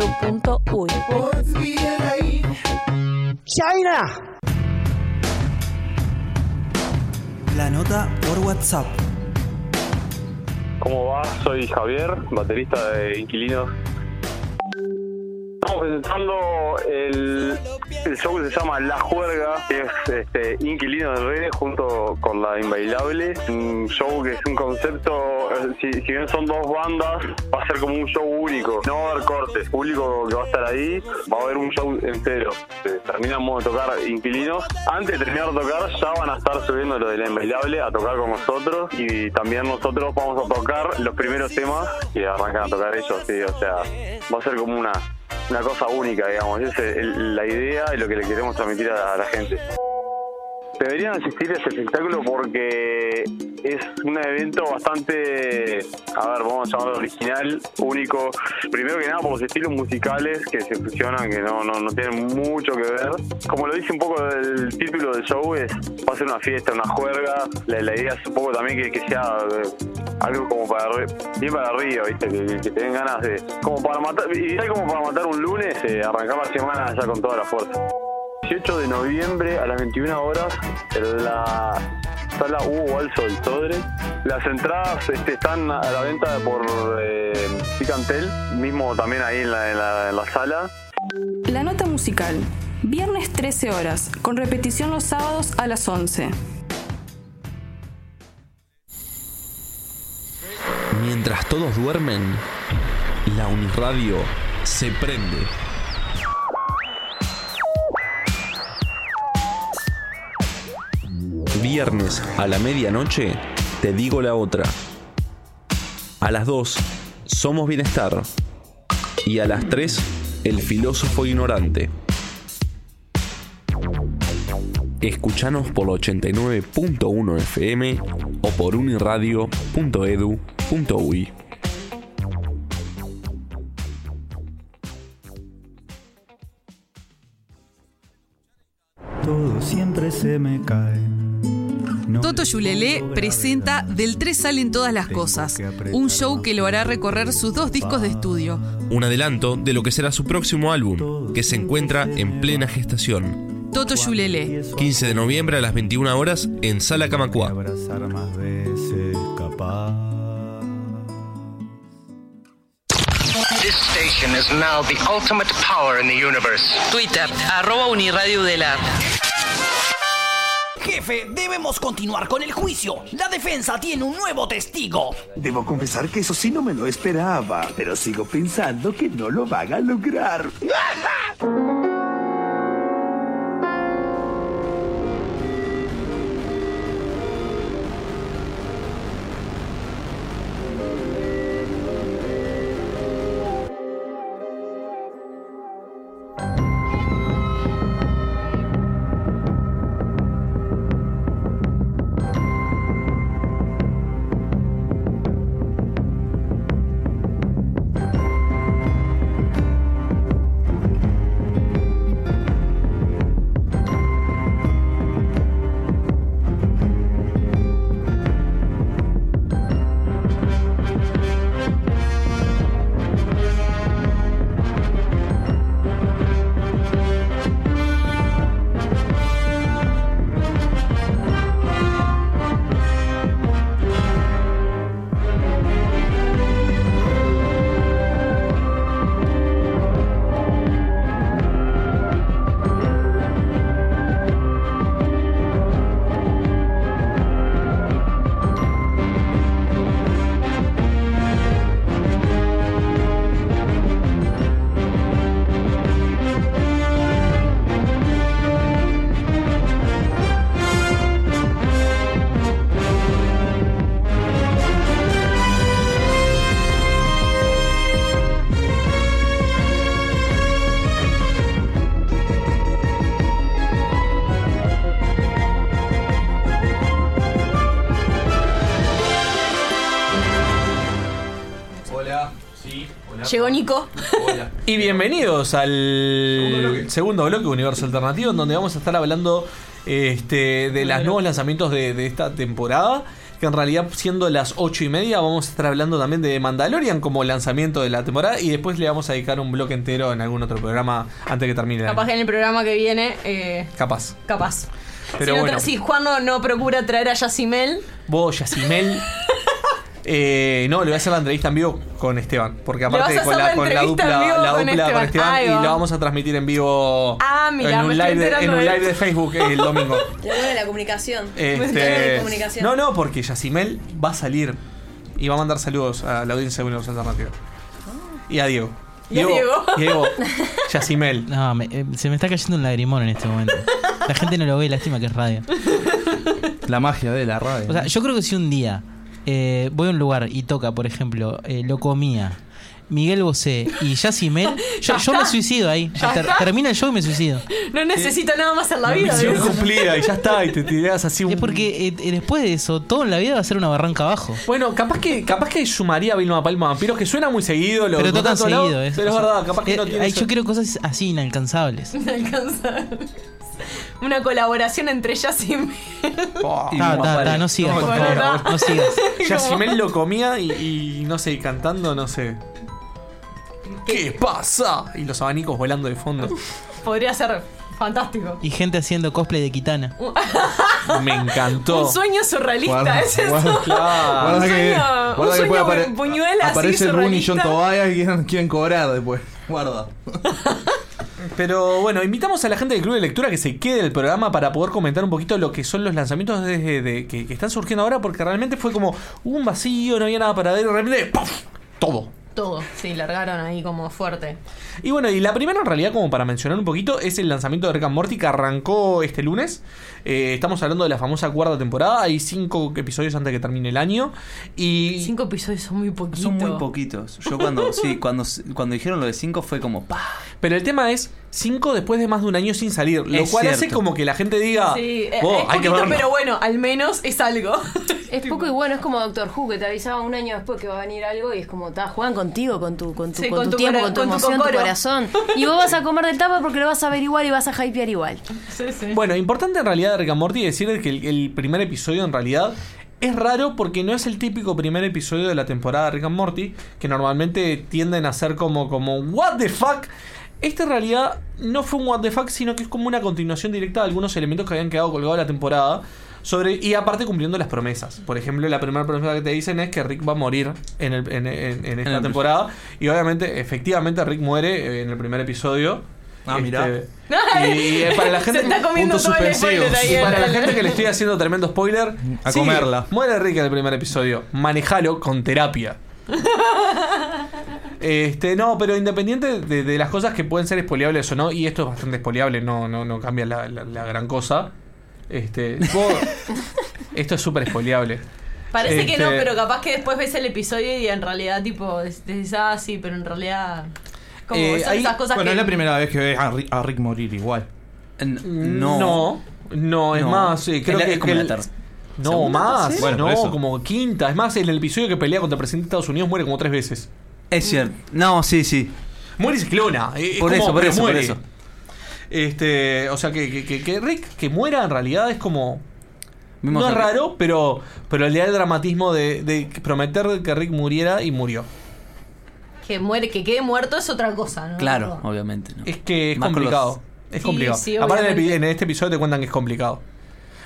uniradio.edu.uy China. La nota por WhatsApp. ¿Cómo va? Soy Javier, baterista de Inquilinos. Estamos presentando el, el show se llama La Juerga, es este, Inquilinos de Redes junto con La Inbailable. Un show que es un concepto, eh, si, si bien son dos bandas, va a ser como un show único. No va a haber cortes, público que va a estar ahí, va a haber un show entero. Eh, Terminamos de tocar Inquilinos. Antes de terminar de tocar, ya van a estar subiendo lo de La Inbailable a tocar con nosotros y también nosotros vamos a tocar los primeros temas que arrancan a tocar ellos, sí, o sea, va a ser como una una cosa única, digamos. Esa es la idea y lo que le queremos transmitir a la gente. Deberían asistir a este espectáculo porque es un evento bastante, a ver, vamos a llamarlo original, único. Primero que nada por los estilos musicales que se fusionan, que no, no, no tienen mucho que ver. Como lo dice un poco el título del show, es, va a ser una fiesta, una juerga. La, idea es un poco también que, sea eh, algo como para bien para arriba, ¿viste? Que, que, te den ganas de. Como para matar, ideal como para matar un lunes, eh, arrancar la semana ya con toda la fuerza. 18 de noviembre a las 21 horas en la sala Hugo Balso del Sodre. Las entradas este, están a la venta por eh, Picantel, mismo también ahí en la, en la- en la sala. La nota musical. Viernes 13 horas, con repetición los sábados a las 11. Mientras todos duermen, la Uniradio se prende. Viernes a la medianoche, te digo la otra. A las 2, somos bienestar. Y a las 3, el filósofo ignorante. Escuchanos por 89.1 FM o por uniradio.edu.uy. Todo siempre se me cae. Toto Yulelé presenta Del 3 salen todas las cosas, un show que lo hará recorrer sus dos discos de estudio. Un adelanto de lo que será su próximo álbum, que se encuentra en plena gestación. Toto Yulelé, 15 de noviembre a las 21 horas en Sala Camacua. abrazar más veces capaz. This station is now the ultimate power in the universe. Twitter, arroba Uniradio Udelar. Jefe, debemos continuar con el juicio. La defensa tiene un nuevo testigo. Debo confesar que eso sí no me lo esperaba, pero sigo pensando que no lo van a lograr. *laughs* Llegó Nico. *laughs* Y bienvenidos al segundo bloque Universo Alternativo, en donde vamos a estar hablando este, de los nuevos lanzamientos de, de esta temporada. Que en realidad, siendo las ocho y media, vamos a estar hablando también de Mandalorian como lanzamiento de la temporada. Y después le vamos a dedicar un bloque entero en algún otro programa antes que termine el año. Capaz que en el programa que viene, eh, Capaz. capaz. Pero si, no bueno. tra- si Juan no, no procura traer a Yacimel, Vos, Yacimel. *laughs* Eh, no, le voy a hacer la entrevista en vivo con Esteban. Porque aparte con la, la con la dupla, la dupla con Esteban. Y la vamos a transmitir en vivo Ah, en un live de, en enterando un de live eso. de Facebook el *laughs* domingo. La de la comunicación. Este, de comunicación. no, no, porque Yacimel va a salir y va a mandar saludos a la audiencia de Universo Alternativo. Y a Diego. ¿Y a Diego? Diego, *laughs* Yacimel. No, me- eh, se me está cayendo un lagrimón en este momento. La gente no lo ve, lástima que es radio. La magia de la radio. O sea, yo creo que si un día eh, voy a un lugar y toca, por ejemplo, eh, Locomía, Miguel Bosé y Yacimel, *laughs* yo, yo me suicido ahí. Ya Ter- termina el show y me suicido. no necesito nada más en la vida. Misión cumplida y ya está, y te tirás así un... Es porque eh, eh, después de eso, todo en la vida va a ser una barranca abajo. Bueno, capaz que capaz que sumaría a Vilma Palma Vampiros, que suena muy seguido. Lo Pero lo tocan seguido. lados, es- Pero es verdad, capaz que eh, no tiene... ay, ese- Yo quiero cosas así inalcanzables. Inalcanzable. Una colaboración entre Yacimel. *laughs* Oh, Ta, ta, ta, no sigas, por favor. no. No sigas. *laughs* Yacimel lo comía y, y no sé, y cantando, no sé. ¿Qué pasa? Y los abanicos volando de fondo. Podría ser fantástico. Y gente haciendo cosplay de Kitana. *laughs* Me encantó. Un sueño surrealista, Guarda, es eso. guarda, Claro. Guarda Un que, sueño- guarda un que sueño apare- con puñuelas así aparece el Rooney y John. Tobias y quieren, quieren cobrar después. Guarda. Pero bueno, invitamos a la gente del Club de Lectura que se quede el programa para poder comentar un poquito lo que son los lanzamientos de, de- que, que están surgiendo ahora, porque realmente fue como un vacío, no había nada para ver, y de repente ¡puf! todo. Todo, sí, largaron ahí como fuerte. Y bueno, y la primera en realidad, como para mencionar un poquito, es el lanzamiento de Rick and Morty que arrancó este lunes. Eh, estamos hablando de la famosa cuarta temporada. Hay cinco episodios antes de que termine el año. Y. Cinco episodios son muy poquitos. Son muy poquitos. Yo cuando, sí, *laughs* cuando, cuando dijeron lo de 5 fue como, pa. Pero el tema es cinco después de más de un año sin salir. Lo Es cual hace como que la gente diga. Sí, eh, "Oh, es hay poquito, verlo". pero bueno, al menos es algo. *laughs* Es poco y bueno, es como Doctor Who, que te avisaba un año después que va a venir algo y es como, ta, juegan contigo, con tu, con tu, Sí, con con tu tu tiempo, con tu con emoción, tu corazón. Y vos vas a comer del tapa porque lo vas a ver igual y vas a hypear igual. Sí, sí. Bueno, importante en realidad de Rick and Morty decir que el, el primer episodio en realidad es raro porque no es el típico primer episodio de la temporada de Rick and Morty, que normalmente tienden a ser como, como What the fuck. Este en realidad no fue un What the fuck, sino que es como una continuación directa de algunos elementos que habían quedado colgados de la temporada. Sobre, y aparte cumpliendo las promesas. Por ejemplo, la primera promesa que te dicen es que Rick va a morir en, el- en- en- en esta temporada. Y obviamente, efectivamente, Rick muere eh, en el primer episodio. Ah, mirá. Y, y, eh, para la *laughs* gente. Se está comiendo todo el spoiler suspensivos. ahí. Y para la en- gente que le estoy haciendo tremendo spoiler, A sí, comerla. Muere Rick en el primer episodio. Manejalo con terapia. *laughs* Este, no, pero independiente de, de las cosas que pueden ser espoliables o no, y esto es bastante espoliable, no, no, no cambia la, la- la gran cosa. Este, vos- *laughs* esto es súper espoliable. Parece que no, Este, pero capaz que después ves el episodio y en realidad, tipo, dices, ah, sí, pero en realidad. Como Eh, son ahí- esas cosas Bueno, que. es la primera vez que ves a Rick, a Rick morir igual. No. No, no, es No. más, eh, creo Es la- que, es como que el- No, ¿Segunda, más. Bueno, no, como quinta. Es más, en el episodio que pelea contra el presidente de Estados Unidos muere como tres veces. Es cierto. No, sí, sí. Muere y se clona. eh, es Por como, eso, por eso, por muere. eso. Este, o sea que, que, que- que Rick que muera en realidad es como. Vimos no es raro, pero, pero le da el dramatismo de, de prometer que Rick muriera y murió. Que muere, que quede muerto es otra cosa, ¿no? Claro, obviamente. ¿no? Es que es Más complicado. los- Es Sí, complicado. sí, Aparte en, el, obviamente. en este episodio te cuentan que es complicado.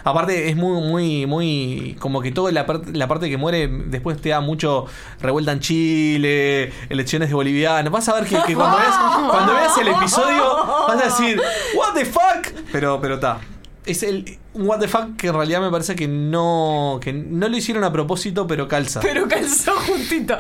Aparte es muy, muy, muy... Como que toda la, parte la parte que muere después te da mucho revuelta en Chile, elecciones de bolivianos. Vas a ver que, que cuando, veas, *laughs* cuando veas el episodio vas a decir, what the fuck. Pero, pero está. Es el un what the fuck que en realidad me parece que no, que no lo hicieron a propósito, pero calza. Pero calzó juntito.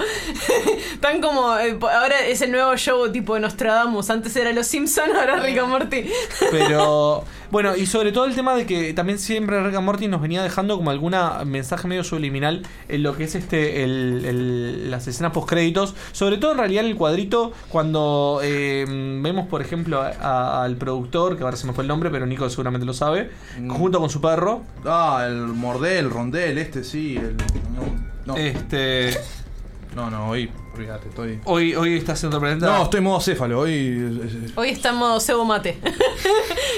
*laughs* Tan como. eh, ahora es el nuevo show tipo Nostradamus. Antes era Los Simpsons, ahora Rick and Morty. Pero *laughs* bueno, y sobre todo el tema de que también siempre Rick and Morty nos venía dejando como alguna mensaje medio subliminal en lo que es este el, el- las escenas post créditos, sobre todo en realidad en el cuadrito cuando eh, vemos por ejemplo a- a- al productor, que ahora se me fue el nombre, pero Nico seguramente lo sabe, junto con su perro. Ah, el Mordel, Rondel, este sí. El, no, no. Este No, no, oí. Olvídate, estoy. Hoy, hoy estás planeta. No, estoy en modo céfalo. Hoy. Hoy está en modo cebo mate.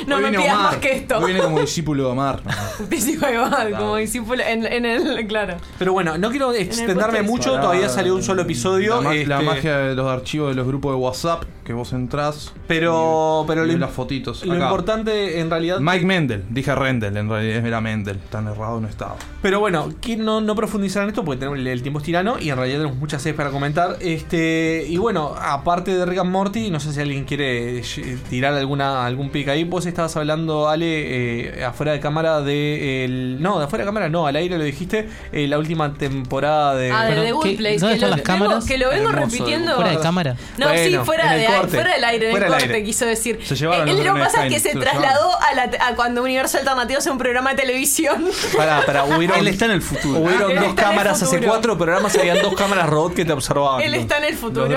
no hoy me pidas Omar. más que esto. Hoy viene como discípulo de Omar. *laughs* Discípulo de Omar, como discípulo en, en el. Claro. Pero bueno, no quiero extenderme mucho, todavía salió un solo episodio. La, la este, magia de los archivos de los grupos de WhatsApp que vos entrás. Pero, pero y lo, las fotitos. lo Acá. importante en realidad. Mike Mendel, dije Rendel, en realidad era Mendel, tan errado no estaba. Pero bueno, no, no profundizar en esto porque tenemos, el tiempo es tirano y en realidad tenemos muchas series para comentar. Este Y bueno, aparte de Rick and Morty, no sé si alguien quiere eh, tirar alguna algún pick ahí. Vos estabas hablando, Ale, eh, afuera de cámara de. el- no, de afuera de cámara no, al aire lo dijiste. eh, la última temporada de. Ah, de The Good ¿qué- Place. ¿Dónde que, están lo, las cámaras? vengo- que lo vengo Hermoso, repitiendo. ¿Fuera de cámara? No, Bueno, sí, fuera, de, corte. fuera del aire, en Fuera el del corte, aire. quiso decir. Se llevaron Eh, los lo que pasa es que se trasladó a, la, a cuando Universo Alternativo hace un programa de televisión. Pará, pará, *laughs* hubieron, Él está en el futuro. hubieron Él dos cámaras hace cuatro programas, habían dos cámaras robot que te observaban. Él está en el futuro.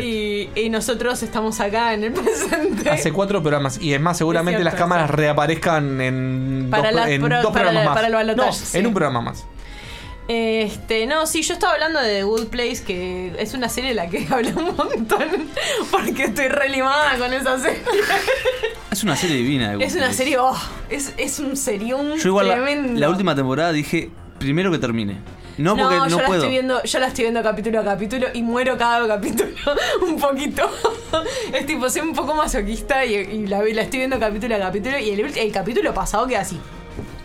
Y, y nosotros estamos acá en el *laughs* presente. Hace cuatro programas. Y es más, seguramente Es cierto, las cámaras reaparezcan en, Para dos, la- en para- dos para programas la- más. para el balotaje, no, sí. en un programa más. Este, no, sí, yo estaba hablando de The Good Place, que es una serie de la que *laughs* hablo un montón, porque estoy relimada con esa serie. Es una serie divina. de Es Good una Place. serie, oh, es, es un serión Yo igual la última temporada dije primero que termine. No porque no, yo la puedo. estoy viendo, yo la estoy viendo capítulo a capítulo y muero cada capítulo *laughs* un poquito. es tipo, soy un poco masoquista y, y la, la estoy viendo capítulo a capítulo y el, el capítulo pasado queda así.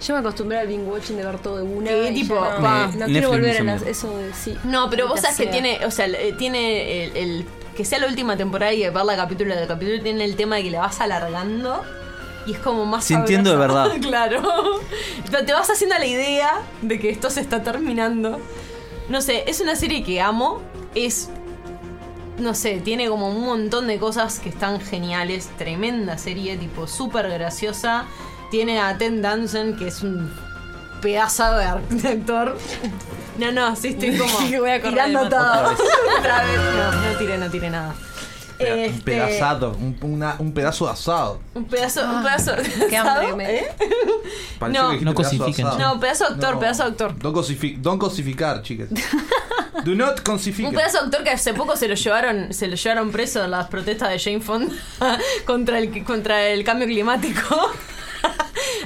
Yo me acostumbré al binge watching de ver todo de una. Sí, y tipo, ya no, pa. no quiero volver a las- eso de sí. No, pero vos Ya sabes que tiene, o sea, tiene el, el- que sea la última temporada y verla capítulo de capítulo tiene el tema de que la vas alargando y es como más Sintiendo de verdad. *laughs* claro. Pero te vas haciendo la idea de que esto se está terminando. No sé, es una serie que amo, es no sé, tiene como un montón de cosas que están geniales, tremenda serie, tipo súper graciosa. Tiene a Ted Danson, que es un pedazo de actor. No, no, sí estoy *laughs* como Voy a correr tirando todo. Otra vez. *laughs* Otra vez. No, no tiré, no tiré nada. Un Este, pedazado, un, una- un pedazo de asado. Un pedazo, un pedazo. qué hambre ¿asado? me- ¿Eh? *laughs* No. No pedazo de cosifiquen, asado. No, pedazo de actor, No. pedazo de actor. Don't, cosifi- don't cosificar, chicas. *laughs* Do not cosificar. Un pedazo de actor que hace poco se lo llevaron, se lo llevaron preso en las protestas de Jane Fonda *laughs* contra el contra el cambio climático.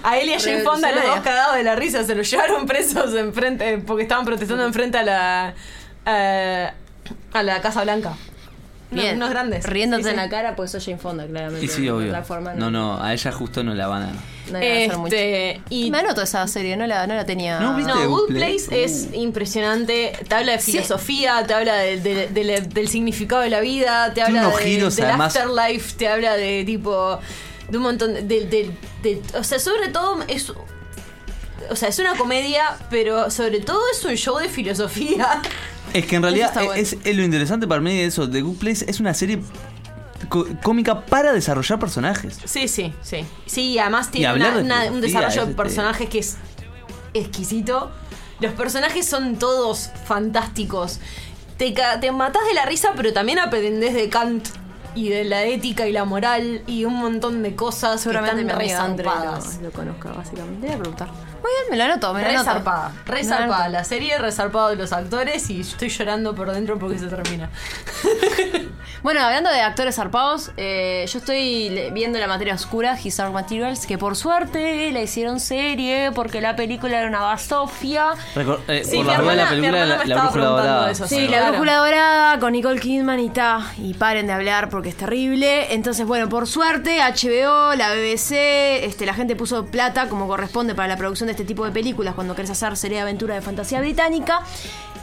A él y a Jane Fonda, los dos cagados de la risa, se lo llevaron presos enfrente, porque estaban protestando enfrente a la a, a la Casa Blanca. No, Bien. unos grandes. Riéndote Sí, sí. en la cara, pues soy Jane Fonda, claramente. Y sí, obvio. forma, No, no, a ella justo no la van a. No. Este, y Me anoto esa serie, no la, no la tenía. No, ¿viste? No, Good Good Place es impresionante. Te habla de Sí. filosofía, te habla de- de- de la- del significado de la vida, te Tiene habla unos de- giros, del además. afterlife, te habla de tipo. de un montón de, de- de- O sea, sobre todo es. O sea, es una comedia, pero sobre todo es un show de filosofía. *laughs* Es que en realidad bueno. es, es lo interesante para mí de eso. The Good Place es una serie cómica para desarrollar personajes. Sí, sí, sí. Sí, y además tiene hablar una- de una- un desarrollo es, de este- personajes que es exquisito. Los personajes son todos fantásticos. Te, te matás de la risa, pero también aprendés de Kant y de la ética y la moral y un montón de cosas Seguramente que mi están amiga Andre resarpadas. lo, lo conozca, básicamente. Le voy a preguntar. Muy bien, me la anoto, me la anoto. Resarpada, resarpada. La serie resarpado de los actores y estoy llorando por dentro porque se termina. *laughs* Bueno, hablando de actores zarpados, eh, yo estoy viendo la materia oscura, His Dark Materials, que por suerte la hicieron serie porque la película era una basofia. Recor- eh, Sí, por mi la hermana- la película La, me la estaba Brújula preguntando Dorada. eso, Sí, Sí, la claro. brújula dorada con Nicole Kidman y ta. Y paren de hablar porque es terrible. Entonces, bueno, por suerte, HBO, la BBC, este, la gente puso plata como corresponde para la producción de este tipo de películas cuando querés hacer serie de aventura de fantasía británica.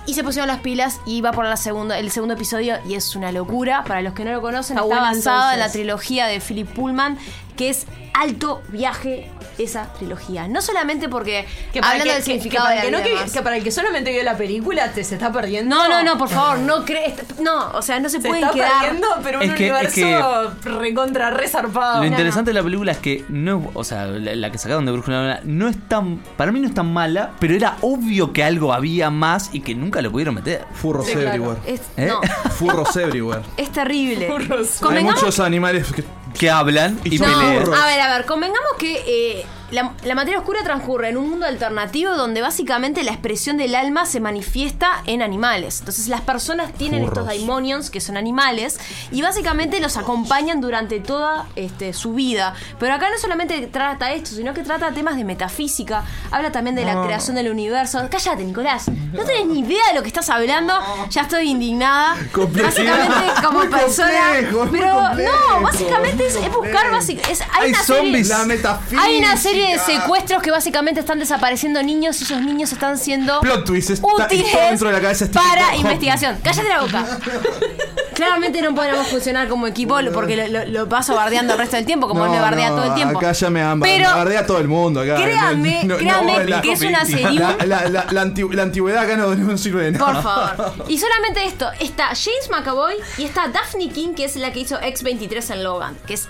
Y se pusieron las pilas y va por la segunda, el segundo episodio y es una locura. Para los que no lo conocen, Está está, basada en la trilogía de Philip Pullman, que es alto viaje esa trilogía. No solamente porque Que hablando el del que- significado que de para la el que, vida no, que, para el que solamente vio la película te se está perdiendo. No, no, no, por favor, no crees. No, o sea, no se, Se pueden está quedar. perdiendo, pero un Es universo recontra resarpado. Lo interesante de la película es que no, o sea, la, la que sacaron de Brújula no es tan, para mí no es tan mala, pero era obvio que algo había más y que nunca lo pudieron meter. Furros Sí, claro. everywhere. Es, ¿Eh? No, Furros everywhere. es terrible. Hay Convengamos muchos animales que Que hablan y No, pelean. a ver, a ver, convengamos que eh, La, la materia oscura transcurre en un mundo alternativo donde básicamente la expresión del alma se manifiesta en animales. Entonces las personas tienen estos daimonions que son animales y básicamente los acompañan durante toda este, su vida. Pero acá no solamente trata esto, sino que trata temas de metafísica, habla también de la No. creación del universo. Cállate, Nicolás. No tenés ni idea de lo que estás hablando. Ya estoy indignada. Básicamente como Muy persona. complejo, pero complejo, no, básicamente es, es buscar básic- es- hay, Hay una zombies. Serie, La metafísica. hay una serie de secuestros que básicamente están desapareciendo niños y esos niños están siendo Plot twist. Está, útiles todo dentro de la cabeza de Stephen para Hawking. investigación. Cállate la boca. *laughs* Claramente no podemos funcionar como equipo porque lo, lo- lo paso bardeando el resto del tiempo, como él me bardea todo el tiempo. Acá ya me, han, Pero- me bardea todo el mundo. Acá. Créanme, créanme que es una serie- La, la- la- la anti- la antigüedad acá no, no sirve de nada. Por favor. *laughs* Y solamente esto, está James McAvoy y está Daphne King, que es la que hizo X23 en Logan, que es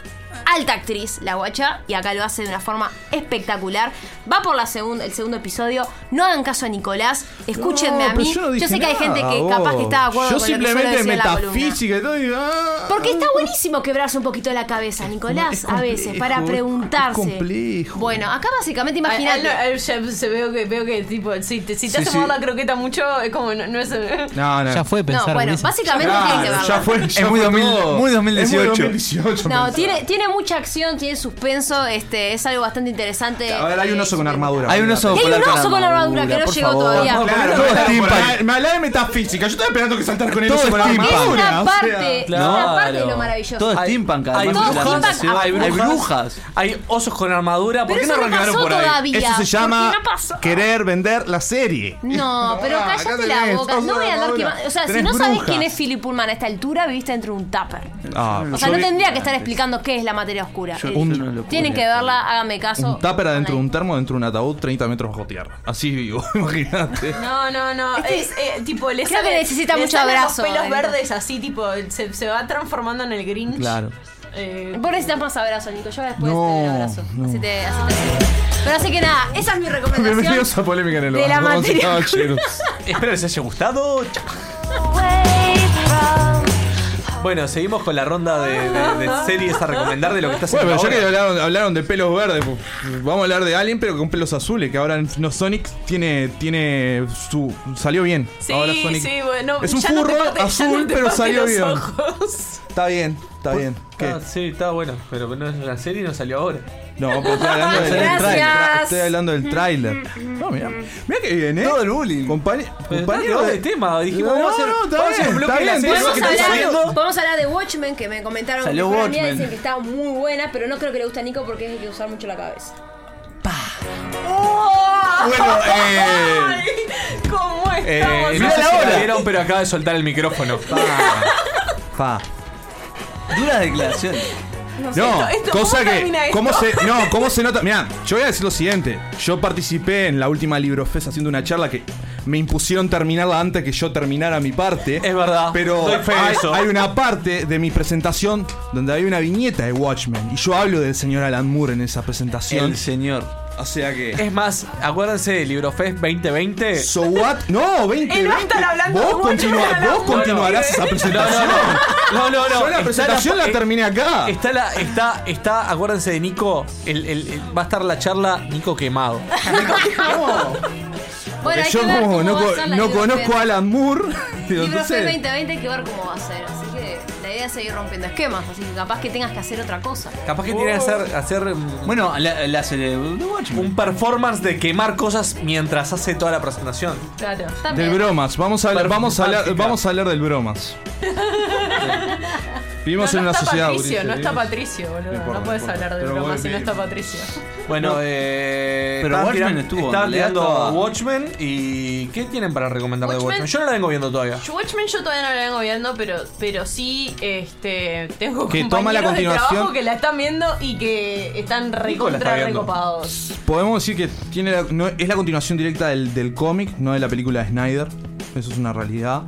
alta actriz, la guacha, y acá lo hace de una forma espectacular. Va por la segunda, el segundo episodio. No hagan caso a Nicolás, escúchenme No, a mí. yo no sé que hay gente que vos. capaz que está de acuerdo Yo con lo que simplemente decir en la columna. metafísica y todo. ah, Porque está buenísimo quebrarse un poquito la cabeza, Nicolás, a veces, para preguntarse. es complejo. Bueno, acá básicamente imagínate. ya se veo que veo que tipo si te, si te Sí, hace sí. mover la croqueta mucho es como no, no es No, no. Ya fue pensar. No, bueno, básicamente Claro, que verlo. ya fue. ya Es muy fue 2000 todo. muy 2018. Es muy 2018. No, tiene mucha acción, tiene suspenso, este, es algo bastante interesante. A ver, hay un oso con armadura. Hay un oso Y hay un oso con armadura que no llegó favor. todavía. Claro, Todo me me hablaba de metafísica. Yo estaba esperando que saltar con el Todo con steampunk. Es armadura. una o sea. parte, es una parte de lo maravilloso. Todo es Hay- steampunk, hay brujas, hay brujas, Hay brujas. hay osos con armadura. ¿Por Pero qué no arrancaron por ahí? todavía. Eso se llama querer vender la serie. No, *laughs* pero cállate la boca. No voy a armadura. quemando. O sea, si no sabes quién es Philip Pullman a esta altura, viviste dentro de un tupper. Ah, O sea, no tendría que estar explicando qué es la materia oscura. Yo- yo no lo Tienen que verla, háganme caso. Un tupper adentro de un termo, dentro de un ataúd, 30 metros bajo tierra. Así vivo, *laughs* imagínate. No, no, no. Es eh, tipo, le creo que sale- necesita le mucho salen abrazo, Los pelos verdes así, tipo, se, se va transformando en el Grinch. Claro. Eh, Vos necesitas más abrazo, Nico. Yo después No, te doy un abrazo. no. Así te, así te- Pero así que nada, esa es mi recomendación. Bienvenidos a Polémica en el de la Banco, materia. caballeros. Espero les haya gustado. Bueno, seguimos con la ronda de, de- de *laughs* series a recomendar de lo que está haciendo. Bueno, pero ya que hablaron, hablaron de pelos verdes, pues, vamos a hablar de Alien, pero con pelos azules, que ahora en no Sonic tiene, tiene su. salió bien. sí, ahora Sonic sí, bueno. es un ya no te furro ya azul, no te pero salió los bien. ojos. Está bien, está bien. ¿Qué? Ah, sí, está bueno, pero no es la serie y no salió ahora. No, pero estoy hablando del Gracias. tráiler. Estoy hablando del tráiler. No, mira. Mira que bien, ¿eh? Todo el bullying. Compañero de tema, dijimos, No, vamos a hacer, no, está vamos a hacer un bien, bloque de la serie que está Podemos hablar, saliendo. podemos hablar de Watchmen, que me comentaron Salió que fue la mía, Watchmen. dicen que está muy buena, pero no creo que le guste a Nico porque hay que usar mucho la cabeza. Bueno, eh. Ay, *laughs* ¿Cómo Eh, estamos? no Mirá sé la si la vieron, pero acaba de soltar el micrófono. Fa. Duras declaraciones. No, Esto- esto, cosa ¿cómo que. ¿Cómo se, no, *laughs* ¿cómo se nota? Mira, yo voy a decir lo siguiente. Yo participé en la última Librofest haciendo una charla que me impusieron terminarla antes que yo terminara mi parte. Es verdad. Pero hay, eso. hay una parte de mi presentación donde hay una viñeta de Watchmen. Y yo hablo del señor Alan Moore en esa presentación. El señor. O sea que. Es más, acuérdense de Librofest 2020. So what? No, 20. Él va a estar hablando Vos, de continua- la vos continuarás esa No, presentación. no, no. No, no, no. Yo la Está presentación la eh, terminé acá. Está la, está, está, acuérdense de Nico, el, el- el- va a estar la charla Nico quemado. *laughs* Bueno, hay yo como no, va a co- ser la no Librofest. conozco a Alan Moore. digo, Librofest entonces- 2020 hay que ver cómo va a ser, así idea es seguir rompiendo esquemas, así que capaz que tengas que hacer otra cosa. Capaz que tiene que hacer, hacer mm, Bueno, la, la serie de Watchmen. un performance de quemar cosas mientras hace toda la presentación. Claro. Del También. bromas, vamos a hablar, vamos a hablar, vamos a hablar del bromas. *laughs* Vivimos no, en no una está sociedad. Patricio, Ulises, no está Patricio, boludo. No importa, No puedes hablar de Pero bromas si no está Patricio. Bueno, eh. Pero Watchmen tiran- estuvo, Estaban tirando estaba- Watchmen y. ¿Qué tienen para recomendar de Watchmen- Watchmen? Yo no la vengo viendo todavía. Watchmen yo todavía no la vengo viendo, pero, pero sí este, tengo Que toma la compañeros de continuación- trabajo que la están viendo y que están recontra recopados. Podemos decir que tiene la- no- es la continuación directa del, del cómic, no de la película de Snyder. Eso es una realidad.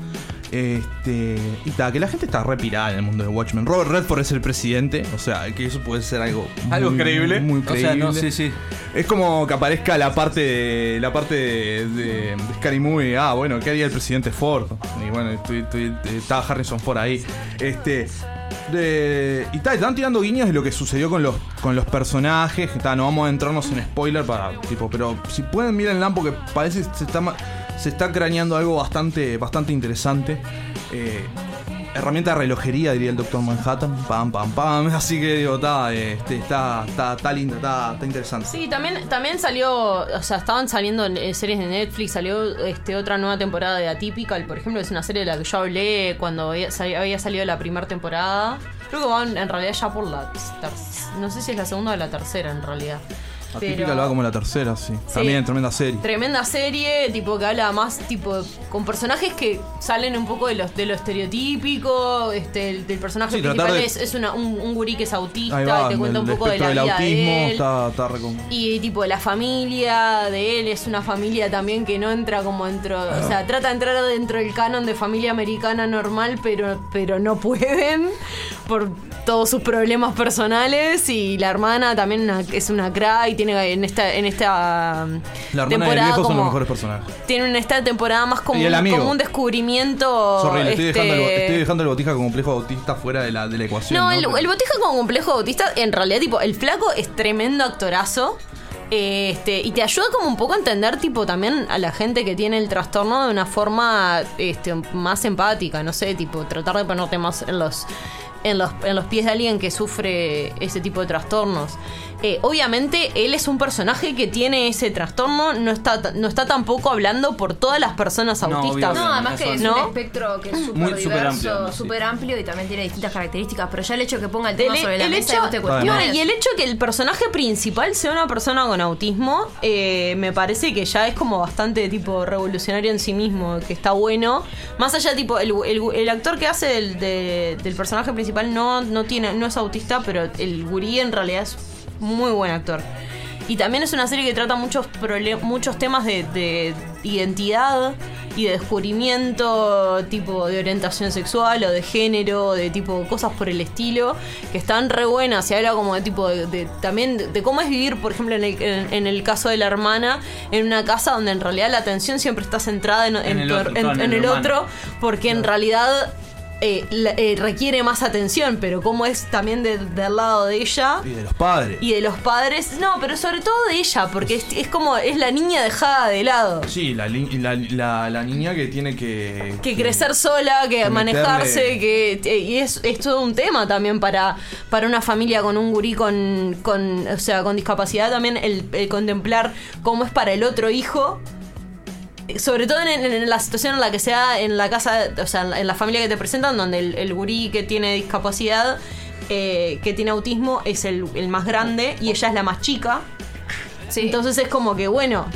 Este, y ta, que la gente está repirada en el mundo de Watchmen. Robert Redford es el presidente, o sea, que eso puede ser algo Algo muy- creíble. Muy O sea, creíble. no, sí, sí. Es como que aparezca la parte de, la parte de, de- de Scary Movie. Ah, bueno, ¿qué haría el presidente Ford? Y bueno, estoy- estoy- está Harrison Ford ahí. Este, de. Y ta, están tirando guiños de lo que sucedió con los, con los personajes. Ta, no vamos a entrarnos en spoiler para. Tipo, pero si pueden mírenla porque parece que se está, se está craneando algo bastante, bastante interesante. Eh, herramienta de relojería, diría el Doctor Manhattan. Pam, pam, pam. *laughs* Así que digo, está, este, está, está, está linda, está, está interesante. Sí, también, también salió, o sea, estaban saliendo eh, series de Netflix, salió este otra nueva temporada de Atypical, por ejemplo, es una serie de la que yo hablé cuando había, sali- había salido la primera temporada. Creo que van en realidad ya por la no sé si es la segunda o la tercera en realidad. Pero- lo va como la tercera, sí. También tremenda serie. Tremenda serie, tipo que habla más, tipo, con personajes que salen un poco de los de lo estereotípico, este, el- del personaje Sí, principal de- es, es una- un, un gurí que es autista va, y te cuenta un poco de la vida autismo de él. está, está recom- Y tipo la familia de él es una familia también que no entra como dentro, o sea, trata de entrar dentro del canon de familia americana normal, pero pero no pueden por todos sus problemas personales y la hermana también una- es una cra y tiene en esta en esta La hermana y el temporada viejo son como los mejores personajes. tiene en esta temporada más como, un, amigo. como un descubrimiento Sorry, le estoy, este, dejando el, estoy dejando el botija con complejo autista fuera de la, de la ecuación. no, ¿no? el, Pero- el botija como complejo autista, en realidad, tipo, el flaco es tremendo actorazo. Este, y te ayuda como un poco a entender, tipo, también a la gente que tiene el trastorno de una forma este, más empática, no sé, tipo, tratar de ponerte más en los, en los, en los pies de alguien que sufre ese tipo de trastornos. Eh, obviamente, él es un personaje que tiene ese trastorno, no está, no está tampoco hablando por todas las personas No, autistas. obvio, No, además que es ¿no? un espectro que es súper diverso, amplio, sí. súper amplio y también tiene distintas características. Pero ya el hecho que ponga el tema El, sobre la el mesa hecho, y vos te no, cuestiones. y el hecho que el personaje principal sea una persona con autismo, eh, me parece que ya es como bastante tipo revolucionario en sí mismo, que está bueno. Más allá, tipo, el, el- el actor que hace del, de- del personaje principal no, no tiene, no es autista, pero el gurí en realidad es muy buen actor. Y también es una serie que trata muchos muchos temas de, de identidad y de descubrimiento, tipo de orientación sexual o de género, de tipo cosas por el estilo, que están re buenas. Se habla como de tipo de, de- también de, cómo es vivir, por ejemplo, en el, en, en el caso de la hermana, en una casa donde en realidad la atención siempre está centrada en, en el otro, porque en realidad eh, la- eh, requiere más atención, pero como es también de- del lado de ella Y de los padres. y de los padres, no, pero sobre todo de ella, porque es, es como es la niña dejada de lado. Sí, la, la, la, la niña que tiene que. Que crecer sola, que, que manejarse, meterle- que eh, y es, es todo un tema también para, para una familia con un gurí con, con o sea, con discapacidad también el, el contemplar cómo es para el otro hijo. Sobre todo en, en- en la situación en la que sea en la casa, o sea, en la, en la familia que te presentan, donde el, el gurí que tiene discapacidad, eh, que tiene autismo, es el, el más grande y ella es la más chica. Entonces es como que, bueno,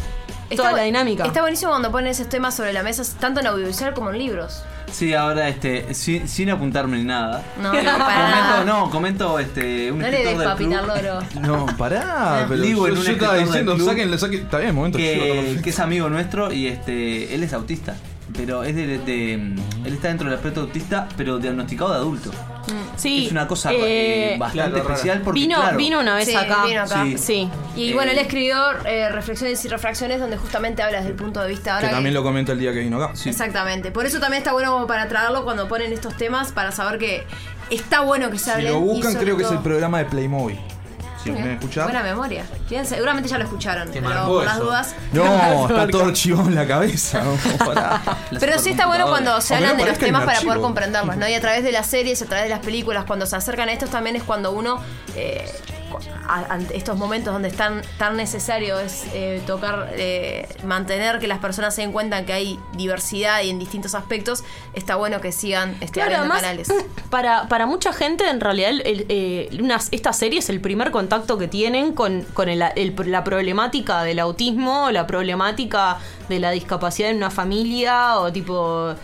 toda bu- la dinámica. Está buenísimo cuando ponen esos temas sobre la mesa, tanto en audiovisual como en libros. Sí, ahora este, sin, sin apuntarme ni nada. No, *laughs* no, para comento, no, comento este, un No le escritor des del club. loro. *laughs* No, pará. pero Digo, en yo, un yo estaba escritor del diciendo, club saquen, saquen. Está bien, momento. que, que es amigo nuestro y este él es autista pero es de, de- él está dentro del aspecto autista pero diagnosticado de adulto Sí, es una cosa eh, eh, bastante Claro, especial porque vino, claro, vino una vez Sí, acá. vino acá. Sí. Sí. Y Eh, bueno, él escribió eh, Reflexiones y Refracciones, donde justamente habla desde el punto de vista ahora. Que que- también lo comenta el día que vino acá. Exactamente. Por eso también está bueno como para traerlo cuando ponen estos temas, para saber que está bueno que se Si hablen. lo buscan, creo que es el programa de Playmobil. Si me. Buena memoria. Bien, seguramente ya lo escucharon, pero marcó por las eso. dudas. No, *laughs* está todo archivado en la cabeza. *laughs* No, pará. Pero sí está bueno cuando se Aunque no hablan de los parezca temas para archivo. poder comprenderlos, ¿no? Y a través de las series, a través de las películas, cuando se acercan a estos también es cuando uno, eh, ante estos momentos donde es tan, tan necesario es eh, tocar, eh, mantener que las personas se den cuenta que hay diversidad y en distintos aspectos, está bueno que sigan este, Claro, además, canales. *clears throat* para, para mucha gente, en realidad, el- el, eh, unas- esta serie es el primer contacto que tienen con, con el- la problemática del autismo, la problemática de la discapacidad en una familia, o tipo.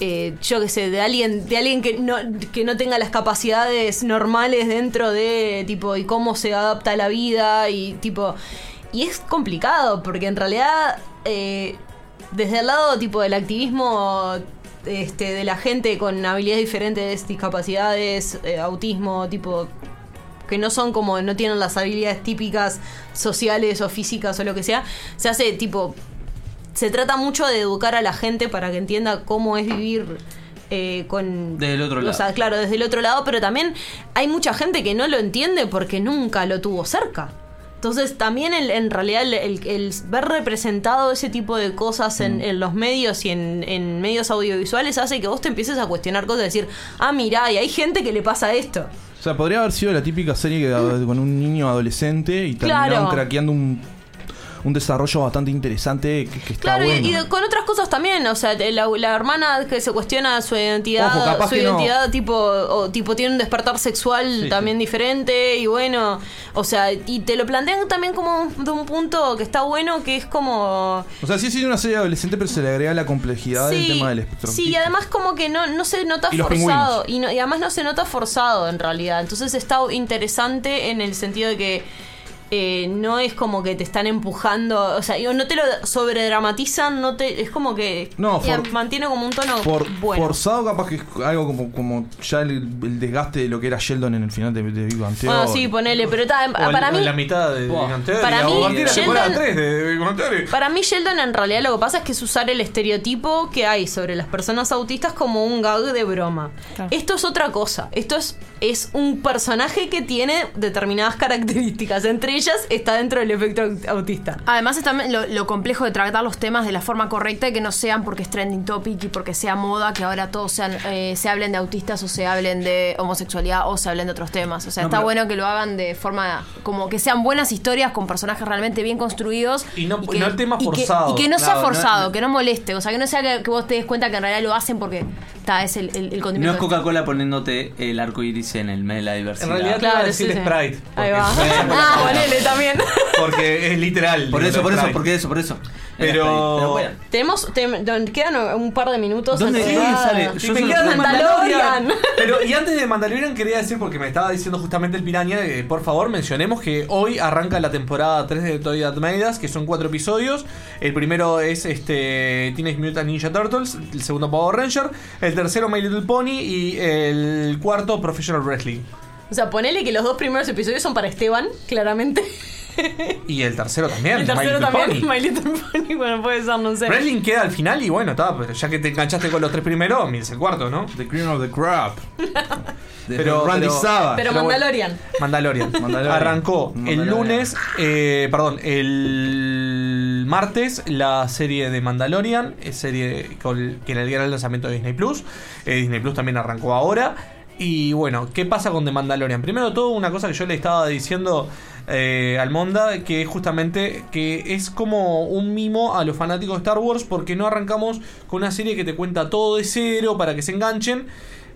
Eh, yo qué sé, de alguien, de alguien que no, que no tenga las capacidades normales dentro de tipo y cómo se adapta a la vida y tipo. Y es complicado, porque en realidad. eh, desde el lado tipo del activismo este, de la gente con habilidades diferentes, discapacidades, eh, autismo, tipo que no son como no tienen las habilidades típicas sociales o físicas o lo que sea, se hace tipo se trata mucho de educar a la gente para que entienda cómo es vivir eh, con... Desde el otro O lado. sea, claro, desde el otro lado, pero también hay mucha gente que no lo entiende porque nunca lo tuvo cerca. Entonces también el- en realidad el, el- el ver representado ese tipo de cosas Mm. en, en los medios y en, en medios audiovisuales hace que vos te empieces a cuestionar cosas, decir, ah, mirá, y hay gente que le pasa esto. O sea, podría haber sido la típica serie que, con un niño adolescente y terminaron Claro. craqueando un, un desarrollo bastante interesante que, que está Claro, y- bueno. y, con otras cosas también, o sea, la, la hermana que se cuestiona su identidad, Ojo, su no. identidad tipo, o, tipo tiene un despertar sexual Sí, también diferente y bueno, o sea, y te lo plantean también como de un punto que está bueno, que es como... O sea, sí sigue una serie adolescente, pero se le agrega la complejidad del tema del espectro. sí, y además como que no, no se nota Y forzado. Y, no- y además no se nota forzado en realidad. Entonces está interesante en el sentido de que eh, no es como que te están empujando. O sea, digo, no te lo sobredramatizan, no te, es como que No, y for- mantiene como un tono Por, bueno. Forzado, capaz que es algo como, como ya el, el desgaste de lo que era Sheldon en el final de, de Big Bang Bueno, sí, ponele, pero ta- en- para mí. la mitad de Buah. Big Bang Theory, Para o mí, a partir de la temporada Sheldon- 3 de Big Bang Theory. Para mí, Sheldon en realidad lo que pasa es que es usar el estereotipo que hay sobre las personas autistas como un gag de broma. Esto es otra cosa. Esto es, es un personaje que tiene determinadas *laughs* características. Entre ellas está dentro del efecto aut- autista. Además es también lo, lo complejo de tratar los temas de la forma correcta y que no sean porque es trending topic y porque sea moda, que ahora todos sean, eh, se hablen de autistas o se hablen de homosexualidad o se hablen de otros temas. O sea, No, está pero- bueno que lo hagan de forma como que sean buenas historias con personajes realmente bien construidos. Y no- que, no el tema y que- forzado. Y que, no sea no- forzado, que no moleste. O sea, que no sea que, que vos te des cuenta que en realidad lo hacen porque ta, es el, el, el No condimento. es Coca-Cola poniéndote el arco iris en el mes de la diversidad. En realidad te iba a decir Sprite. Ahí va. porque- *laughs* Ah, ponele también. Porque es literal. Por eso, por eso, porque eso, por eso. Pero- Pero bueno. Tenemos, quedan un par de minutos. ¿Dónde- antes de- sí, sale? Yo me de Mandalorian. *laughs* Pero, y antes de Mandalorian quería decir, porque me estaba diciendo justamente el Piraña, que por favor mencionemos que hoy arranca la temporada 3 de Toy Us, que son cuatro episodios. El primero es este Teenage Mutant Ninja Turtles, el segundo Power Ranger, el tercero My Little Pony y el cuarto Professional Wrestling. O sea, ponele que los dos primeros episodios son para Esteban, claramente. *laughs* Y el tercero también, El tercero My también, Pony. My Little Pony. Bueno, puede ser, no sé. Wrestling queda al final y bueno, está, pero ya que te enganchaste con los tres primeros, mires el cuarto, ¿no? The Cream of the Crop. *laughs* Pero, Randy pero- Savage. Pero Mandalorian. Mandalorian. *laughs* Mandalorian. Arrancó el lunes, eh, perdón, el martes la serie de Mandalorian, es serie con- que en el día del lanzamiento de Disney Plus. Eh, Disney Plus también arrancó ahora. Y bueno, ¿qué pasa con The Mandalorian? Primero todo, una cosa que yo le estaba diciendo eh, al Monda, que es justamente que es como un mimo a los fanáticos de Star Wars, porque no arrancamos con una serie que te cuenta todo de cero para que se enganchen.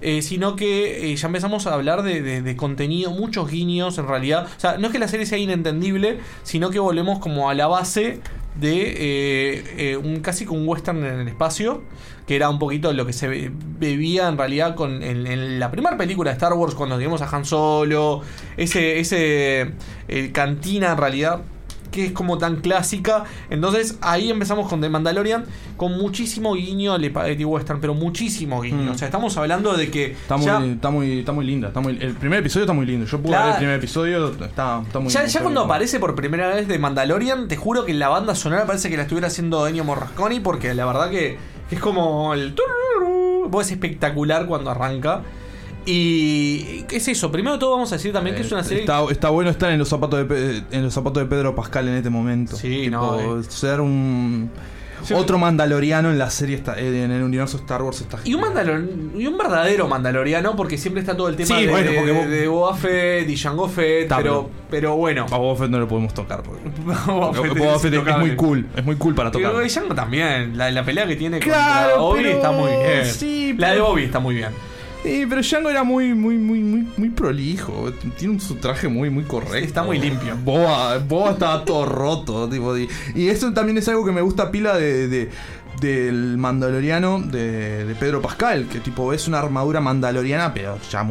eh, sino que eh, ya empezamos a hablar de contenido, muchos guiños en realidad. O sea, no es que la serie sea inentendible, sino que volvemos como a la base de eh, eh, un casi que un western en el espacio, que era un poquito lo que se be- bebía en realidad con en, en la primera película de Star Wars cuando vimos a Han Solo, ese ese eh, cantina en realidad que es como tan clásica. Entonces ahí empezamos con The Mandalorian con muchísimo guiño al Spaghetti Western, pero muchísimo guiño. Mm. O sea, estamos hablando de que Está ya- muy, está muy, está muy linda. Está muy, el primer episodio está muy lindo. Yo pude Claro. ver el primer episodio, está, está muy Ya, ya cuando bien. aparece por primera vez de Mandalorian, te juro que la banda sonora parece que la estuviera haciendo Ennio Morricone, porque la verdad que es como el... tururú, vos, Es espectacular cuando arranca. Y es eso, primero de todo vamos a decir también que es una serie... Está, está bueno estar en los zapatos de Pe- en los zapatos de Pedro Pascal en este momento. Sí, Tipo, no, ser un Sí. otro mandaloriano en la serie está- eh, en el universo Star Wars está Y un, mandalor- y un verdadero mandaloriano, porque siempre está todo el tema Sí, de, bueno, de, vos- de Boba Fett y Jango Fett, Está, pero, pero bueno. A Boba Fett no lo podemos tocar porque *laughs* Boba Fett Boba es Fett es intocable. muy cool, es muy cool para tocar. Y Jango también, la, la pelea que tiene Claro, contra Obi pero- está muy bien. sí, la de pero- Bobby está muy bien. Sí, pero Django era muy, muy, muy, muy, muy prolijo. Tiene un su traje muy, muy correcto. Está muy limpio. Boba, Boba estaba todo roto, tipo. Y, y eso también es algo que me gusta pila de, de- del Mandaloriano de, de Pedro Pascal, que tipo es una armadura mandaloriana, pero ya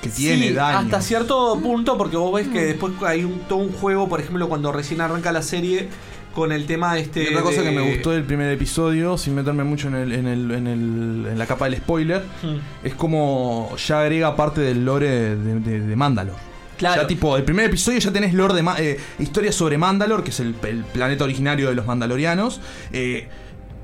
que tiene Sí, daño. Hasta cierto punto, porque vos ves que después hay un, todo un juego, por ejemplo, cuando recién arranca la serie, con el tema este. Y otra cosa de- que me gustó del primer episodio, sin meterme mucho en, el, en, el, en, el- en la capa del spoiler, Hmm. es como ya agrega parte del lore de, de. Claro. Ya tipo, el primer episodio ya tenés lore de eh, historia sobre Mandalor, que es el, el planeta originario de los Mandalorianos. eh,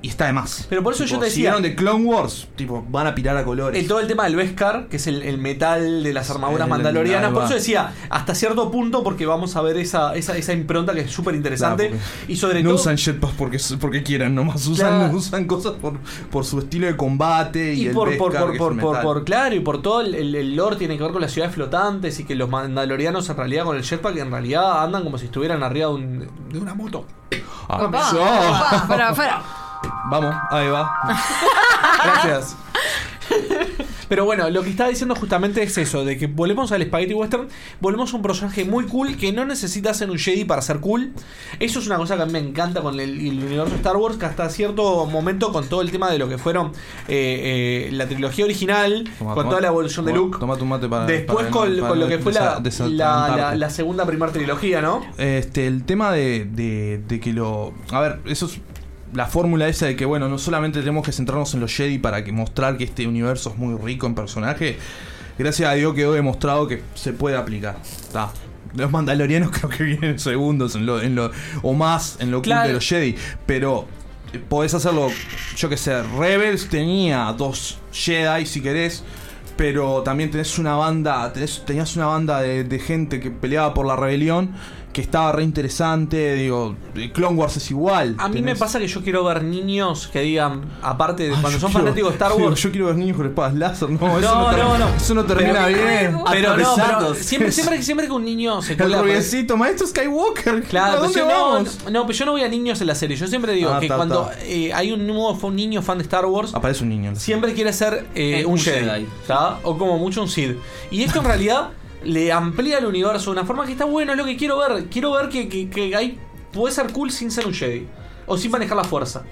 y está de más. Pero por eso Tipo, yo te decía- siguieron de Clone Wars, tipo, van a pirar a colores. El, todo el tema del Beskar, que es el, el metal de las armaduras El- mandalorianas. Por eso decía, hasta cierto punto, porque vamos a ver esa, esa, esa impronta que es súper interesante. Claro, y sobre no todo. usan jetpacks porque, porque quieran, nomás usan, Claro. *laughs* usan cosas por, por su estilo de combate y, Y el por, por, Beskar, por, que es por, el por, metal. por- claro, y por todo el, el- lore tiene que ver con las ciudades flotantes y que los mandalorianos en realidad con el jetpack en realidad andan como si estuvieran arriba de, un- de una moto. Ah, fuera, fuera. Vamos, ahí va. *laughs* Gracias. Pero bueno, lo que estaba diciendo justamente es eso, de que volvemos al Spaghetti Western, volvemos a un personaje muy cool que no necesita ser un Jedi para ser cool. Eso es una cosa que a mí me encanta con el, el universo de Star Wars, que hasta cierto momento con todo el tema de lo que fueron eh, eh, la trilogía original, Toma, con toma. toda la evolución de Luke. Toma tu mate para. Después para- con, para con lo que fue la, desa- desatrantarte. la, la- la segunda primera trilogía, ¿no? Este, el tema de, de, de que lo. A ver, eso es. La fórmula esa de que, bueno, no solamente tenemos que centrarnos en los Jedi para que mostrar que este universo es muy rico en personajes. Gracias a Dios quedó demostrado que se puede aplicar. Está. Los mandalorianos *laughs* creo que vienen segundos en lo, en lo, o más en lo cool Claro. de los Jedi. Pero eh, podés hacerlo, yo que sé, Rebels tenía dos Jedi si querés. Pero también tenés una banda, tenés, tenías una banda de, de gente que peleaba por la rebelión que estaba re interesante. Digo, Clone Wars es igual. A mí me pasa que yo quiero ver niños que digan, aparte de cuando son quiero- fanáticos de Star digo, Wars. Yo quiero ver niños con espadas láser. No, eso No, no, ter- no, no. Eso no termina Pero- bien. Pero no, pero siempre, *laughs* siempre, siempre que un niño se El rubiecito, maestro Skywalker. Claro, ¿A pero dónde yo no, vamos? no, pero yo no voy a niños en la serie. Yo siempre digo Ah, que ta, cuando ta. eh, hay un nuevo un niño fan de Star Wars, Aparece un niño. siempre quiere ser eh, Eh, un, un Jedi, Jedi. O como mucho un Sith. Y esto en realidad le amplía el universo de una forma que está bueno, es lo que quiero ver. Quiero ver que, que, que hay, puede ser cool sin ser un Jedi. O sin manejar la fuerza.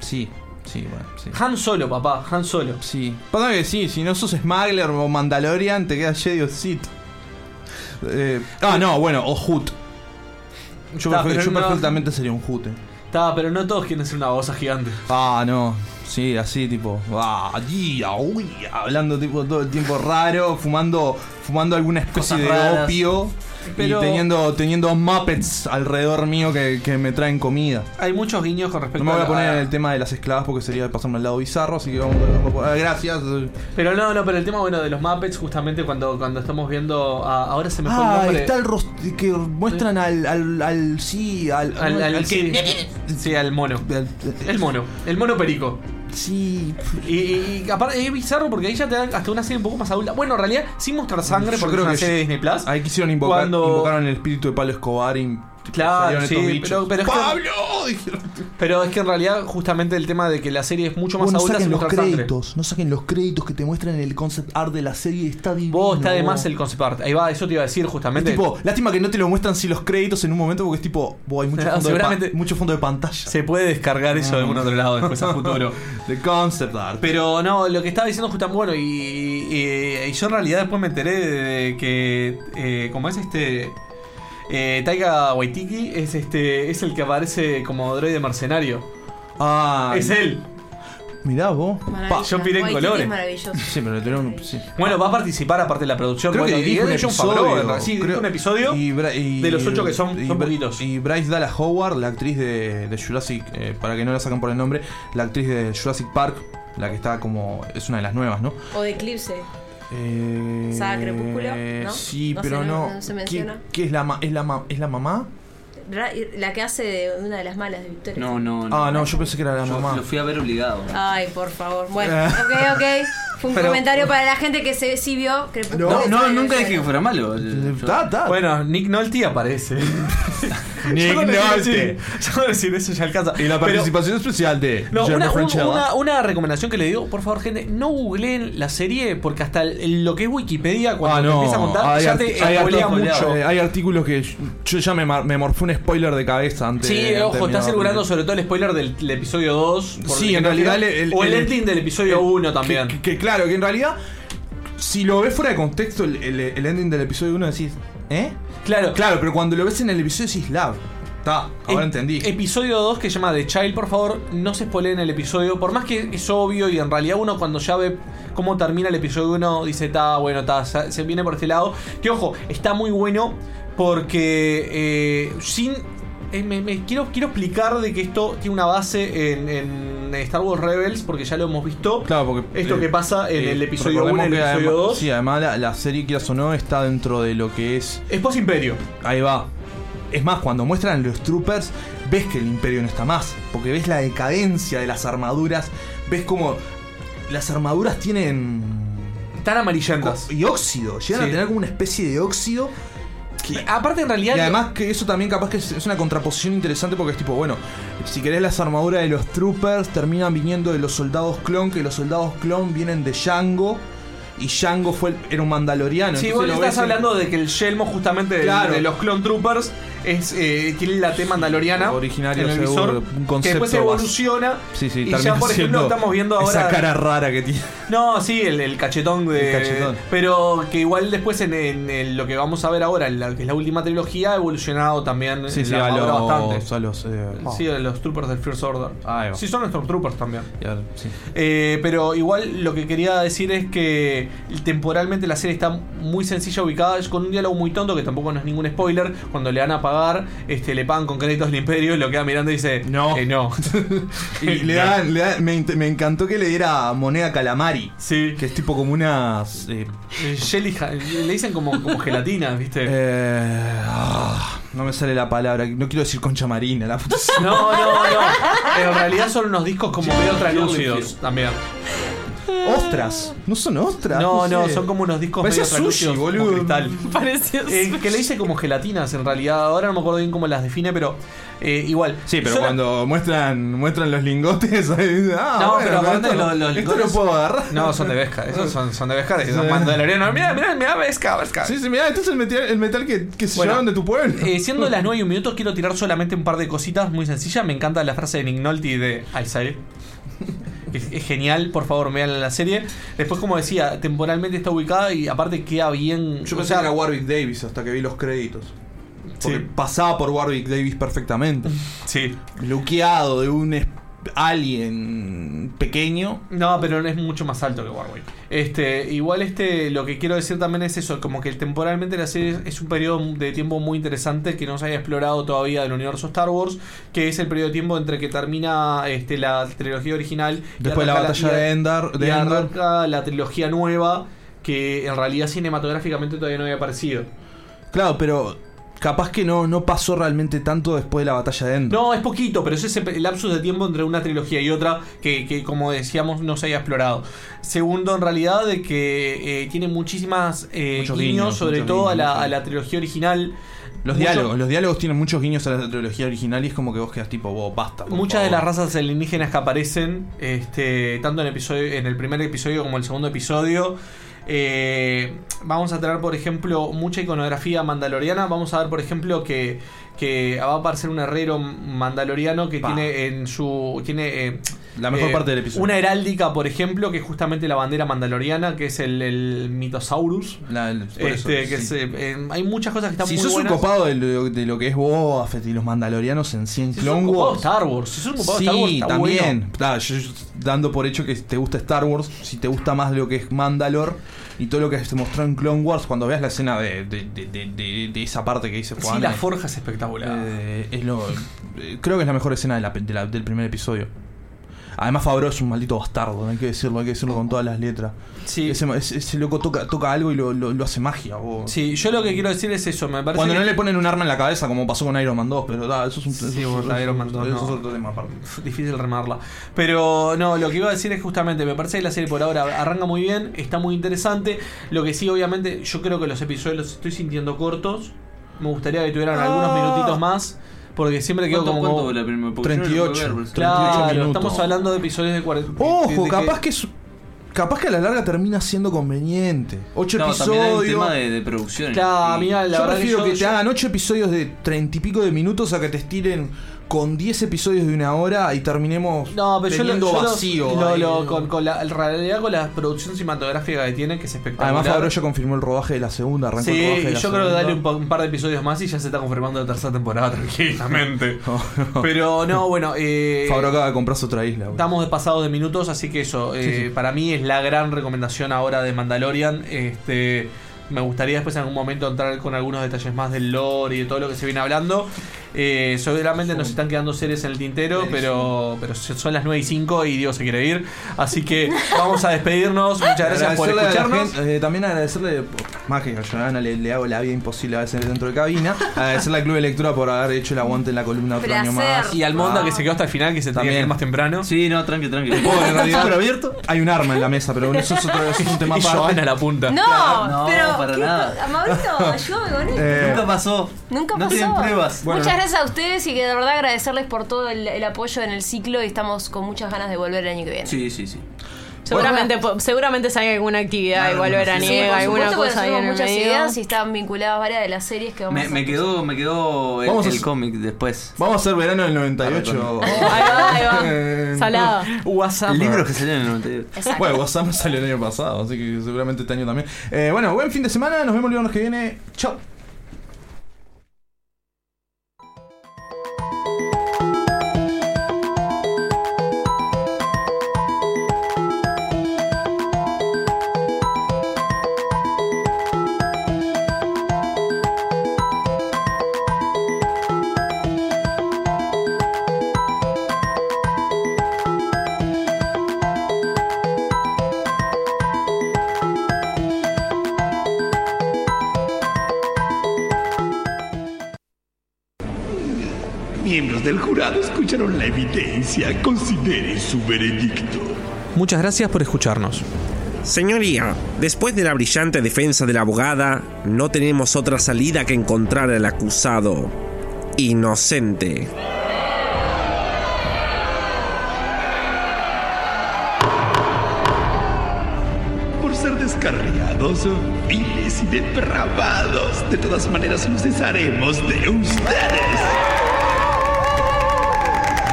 Sí, sí, bueno, sí. Han Solo, papá, Han Solo. Sí. Pasa que sí, si no sos Smuggler o Mandalorian, te quedas Jedi o Sith. Eh, ah, no, bueno, o Hoot. Yo, no- perfectamente sería un Hoot. eh. Está, pero no todos quieren ser una babosa gigante. Ah, no. Sí, así tipo, ah, hablando tipo todo el tiempo raro, fumando, fumando alguna especie Cosas de raras. opio Pero- y teniendo, teniendo Muppets alrededor mío que, que me traen comida. Hay muchos guiños con respecto No me voy a a- poner en el tema de las esclavas porque sería pasarme al lado bizarro, así que vamos a ah, Gracias. Pero no, no, pero el tema bueno de los Muppets, justamente cuando, cuando estamos viendo. a- ahora se me fue el Ah, nombre. está el rostro que muestran al, al, al sí, al, Al, al- al sí, sí, al mono. El mono. El mono perico. Sí. Y, y aparte es bizarro porque ahí ya te dan hasta una serie un poco más adulta. Bueno, en realidad, sin mostrar sangre, Yo porque creo es una que serie de. Disney Plus. Ahí quisieron invocar, Cuando- invocaron el espíritu de Pablo Escobar y Claro, sí, pero, pero es que, ¡Pablo! *laughs* Dijeron. pero es que en realidad, justamente el tema de que la serie es mucho más Vos no adulta saquen sin los sangre. créditos, no saquen los créditos que te muestran el concept art de la serie, está divino. Vos está de más el concept art. Ahí va, eso te iba a decir Es justamente. tipo, lástima que no te lo muestran si los créditos en un momento porque es tipo, vos hay mucho Ah, *laughs* fondo, de, mucho fondo de pantalla. Se puede descargar eso de algún otro lado después a futuro. *laughs* de concept art. Pero no, lo que estaba diciendo justamente, bueno, y, y- y yo en realidad después me enteré de que, eh, como es este, eh, Taika Waititi, es este es el que aparece como droide mercenario. Ah, Es él. Mirá vos. yo piré en colores. Sí, pero le tuvieron. Sí. Bueno, va a participar aparte de la producción. Creo bueno, que y dirige un episodio. Favreau. Sí, creo- un episodio y Bra- y- de los ocho que son, y son Bra- poquitos. Y Bryce Dallas Howard, la actriz de, de Jurassic, eh, para que no la sacan por el nombre, la actriz de Jurassic Park, la que está como. es una de las nuevas, ¿no? O de Eclipse. Eh, ¿Saga Crepúsculo? ¿No? Sí, No pero se- no. no se ¿Qué- menciona. ¿Qué, es la ma- es la ma- es la mamá? Ra- La que hace de una de las malas de Victoria. No, no, no. Ah, no, yo pensé que era la Yo mamá. Lo fui a ver obligado. Ay, por favor. Bueno, Eh. ok, ok. *laughs* Fue un Pero- comentario para la gente que se, sí vio Crepúsculo. No, no, nunca dije que fuera malo. Está, está. Bueno, Nick Nolte aparece. *laughs* Nick Yo con decir- Nolte. Yo con decir eso ya alcanza. Y la Pero- participación especial de No, una, una, una recomendación que le digo, por favor, gente, no googleen la serie porque hasta el- lo que es Wikipedia, cuando Ah, te no, empieza a contar, hay, ya te hay spoilea mucho. eh, hay artículos que yo, yo ya me, me morfé un spoiler de cabeza antes. Sí, de ojo, está asegurando sobre todo el spoiler del, del episodio 2. por Sí, en no realidad queda- el- el- o el, ending del episodio 1 también. Que, que claro, que en realidad, si lo ves fuera de contexto, el, el- el ending del episodio 1 decís, ¿eh? Claro. Claro, pero cuando lo ves en el episodio decís, Lab. Está, ahora entendí. Episodio 2 que se llama The Child, por favor, no se spoileen el episodio. Por más que es obvio y en realidad uno cuando ya ve cómo termina el episodio 1 dice, está bueno, está, se viene por este lado. Que ojo, está muy bueno porque eh, sin me, me quiero, quiero explicar de que esto tiene una base en, en Star Wars Rebels, porque ya lo hemos visto. Claro, porque. Esto eh, que pasa en eh, el episodio 1 y el que episodio además- 2. Sí, además la, la serie, quieras o no, está dentro de lo que es. Es post-imperio. Ahí va. Es más, cuando muestran los troopers, ves que el imperio no está más. Porque ves la decadencia de las armaduras. Ves como. Las armaduras tienen. Están amarillentas. Y óxido. Llegan Sí. a tener como una especie de óxido. Aparte, en realidad. Y además que eso también capaz que es, es una contraposición interesante porque es tipo, bueno, si querés las armaduras de los troopers terminan viniendo de los soldados clon, que los soldados clon vienen de Django. Y Django fue el- era un mandaloriano. Sí, vos estás hablando de que el yelmo justamente de, Claro. de los Clone Troopers es, eh, tiene la T mandaloriana Originario, en el seguro, visor, un que concepto después evoluciona Sí, sí, y ya termina por ejemplo estamos viendo ahora Esa cara rara que tiene. no sí el, el cachetón de El cachetón. pero que igual después en, en- en lo que vamos a ver ahora en la que es la última trilogía ha evolucionado también Sí, sí, a los, bastante a los, eh, Sí, a los troopers del First Order. Va. Sí, son Stormtroopers también. Ya, sí. Eh, pero igual lo que quería decir es que temporalmente la serie está muy sencilla ubicada, es con un diálogo muy tonto que tampoco no es ningún spoiler. Cuando le van a pagar, este, le pagan con créditos del imperio y lo queda mirando y dice, no. no. *laughs* Y le dan, le dan- me, me encantó que le diera moneda calamari. Sí. Que es tipo como unas. eh, Eh, le dicen como, como gelatina, ¿viste? eh, ah, no me sale la palabra. No quiero decir concha marina. La puta *laughs* No, no, no. *laughs* En realidad son unos discos como medio translúcidos también. Ostras. No son ostras. No, no, sé. son como unos discos Parecía medio sushi, translúcidos, como boludo. cristal. *laughs* Parecía Eh, que le hice como gelatinas en realidad. Ahora no me acuerdo bien cómo las define, pero eh, igual. Sí, pero cuando muestran muestran los lingotes, *laughs* ahí ah, no, bueno, pero aparte esto, los, los esto lingotes- lo puedo agarrar. No, son de Vesca. Esos son, son de Vesca. Son mandalorianos. Mira, mira, mira, Vesca, Vesca. Sí, sí, mira, este es el metal, el metal que, que se Bueno, llevaron de tu pueblo. Eh, siendo *laughs* las 9 y un minuto, quiero tirar solamente un par de cositas muy sencillas. Me encanta la frase de Nick Nolte de I said it. Es, es genial, por favor, vean la serie. Después, como decía, temporalmente está ubicada y aparte queda bien. Yo o pensé sea, que era Warwick Davis hasta que vi los créditos. Porque Sí. pasaba por Warwick Davis perfectamente. *laughs* Sí. Luqueado de un alien pequeño. No, pero no es mucho más alto que Warwick. Este, igual este, lo que quiero decir también es eso, como que temporalmente la serie es un periodo de tiempo muy interesante que no se haya explorado todavía del universo Star Wars, que es el periodo de tiempo entre que termina este, la trilogía original y Después de la batalla de Endor. De y Endor. arranca la trilogía nueva que en realidad cinematográficamente todavía no había aparecido. Claro, pero capaz que no, no pasó realmente tanto después de la batalla de Endor. No, es poquito, pero es ese lapsus de tiempo entre una trilogía y otra que, que, como decíamos, no se haya explorado. Segundo, en realidad, de que eh, tiene muchísimas eh, guiños, guiños, sobre todo a, la, sí. a la trilogía original. Los Mucho- diálogos, los diálogos tienen muchos guiños a la trilogía original y es como que vos quedas tipo, vos, basta. Muchas de las razas alienígenas que aparecen, este, tanto en, episodio, en el primer episodio como en el segundo episodio, eh, vamos a tener, por ejemplo, mucha iconografía mandaloriana. Vamos a ver, por ejemplo, que, que va a aparecer un herrero mandaloriano que Pa. tiene en su. tiene eh, La mejor eh, parte del episodio. Una heráldica, por ejemplo, que es justamente la bandera mandaloriana, que es el, el Mitosaurus. La- el- por eso, Este, que sí. es, eh, eh, hay muchas cosas que están Si muy sos buenas. un copado de lo, de lo que es Boba Fett y los mandalorianos en 100 Si sos Clone Wars. Star Wars, si sos un copado sí, Star Wars, está también. bueno. Yo- yo dando por hecho que te gusta Star Wars, si te gusta más lo que es Mandalor y todo lo que se mostró en Clone Wars, cuando veas la escena de, de- de- esa parte que dice Sí, Juan. la eh, forja es espectacular. eh, es lo, creo que es la mejor escena de la- de la- del primer episodio. Además, Favreau es un maldito bastardo, hay que decirlo, hay que decirlo con todas las letras. Sí. Ese, ese- ese loco toca, toca algo y lo, lo- lo hace magia. Sí, yo lo que quiero decir es eso, me parece Cuando que- no le ponen un arma en la cabeza, como pasó con Iron Man 2, pero da, eso es un. Sí, eso es- la Iron Man 2, eso no. es otro tema aparte. difícil remarla. Pero no, lo que iba a decir es justamente, me parece que la serie por ahora arranca muy bien, está muy interesante. Lo que sí, obviamente, yo creo que los episodios los estoy sintiendo cortos. Me gustaría que tuvieran algunos minutitos más. Porque siempre quedo ¿Cuánto- como. cuánto la primera? Porque yo no lo puedo 38, ver, Claro, 38 minutos. estamos hablando de episodios de 40. Ojo, de- de capaz que es. Capaz que a la larga termina siendo conveniente. Ocho No, también hay un episodios. tema de, de producción. Claro, Y- amiga, la yo verdad prefiero yo- que, te yo- hagan ocho episodios de treinta y pico de minutos a que te estiren con 10 episodios de una hora y terminemos No, pero yo lo, yo vacío. lo- lo- con, con la en realidad con la producción cinematográfica que tiene, que es espectacular. Además, ya confirmó el rodaje de la segunda. Arrancó Sí, el rodaje de la yo creo que darle un, pa- un par de episodios más y ya se está confirmando la tercera temporada *laughs* tranquilamente. *laughs* Pero no, bueno, eh, Favreau acaba de comprarse otra isla. estamos de pasados de minutos, así que eso, eh, Sí, sí. para mí es la gran recomendación ahora de Mandalorian. Este, me gustaría después en algún momento entrar con algunos detalles más del lore y de todo lo que se viene hablando. Eh, seguramente nos están quedando series en el tintero, pero, pero son las 9 y 5 y Diego se quiere ir. Así que vamos a despedirnos. Muchas gracias por escucharnos. gente, eh, también agradecerle, más que a le, le hago la vida imposible a veces dentro de cabina. *laughs* Agradecerle al Club de Lectura por haber hecho el aguante en la columna otro año más. Y al Monda que se quedó hasta el final, que se tenía que ir más temprano. Sí, no, tranqui, tranqui. *laughs* En realidad abierto. hay un arma en la mesa, pero eso es, otro, eso es un tema *laughs* aparte. Joana la punta. No, No, pero. para ¿qué nada. Maurito, ayúdame con esto. Eh, Nunca pasó. Nunca no pasó. tienen pruebas. Bueno. Muchas gracias a ustedes y que de verdad agradecerles por todo el, el apoyo en el ciclo y estamos con muchas ganas de volver el año que viene. Sí, sí, sí. Seguramente, po- seguramente salga alguna actividad, igual veraniega, alguna cosa ahí en muchas medio. ideas y están vinculadas varias de las series que vamos Me, a me quedó, me quedó el, Vamos el cómic después. Vamos a hacer verano del 98. Ahí va, ahí va. *laughs* Salado. WhatsApp. Libros que salieron en el 98. Exacto. Bueno, WhatsApp salió el año pasado, así que seguramente este año también. Eh, bueno, buen fin de semana, nos vemos el viernes que viene. Chao. Miembros del jurado escucharon la evidencia. Consideren su veredicto. Muchas gracias por escucharnos. Señoría, después de la brillante defensa de la abogada, no tenemos otra salida que encontrar al acusado inocente. Por ser descarriados, viles y depravados. De todas maneras, nos desharemos de ustedes.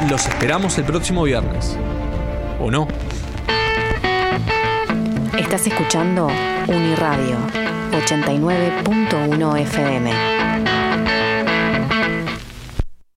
Los esperamos el próximo viernes. ¿O no? Estás escuchando Uniradio 89.1 FM.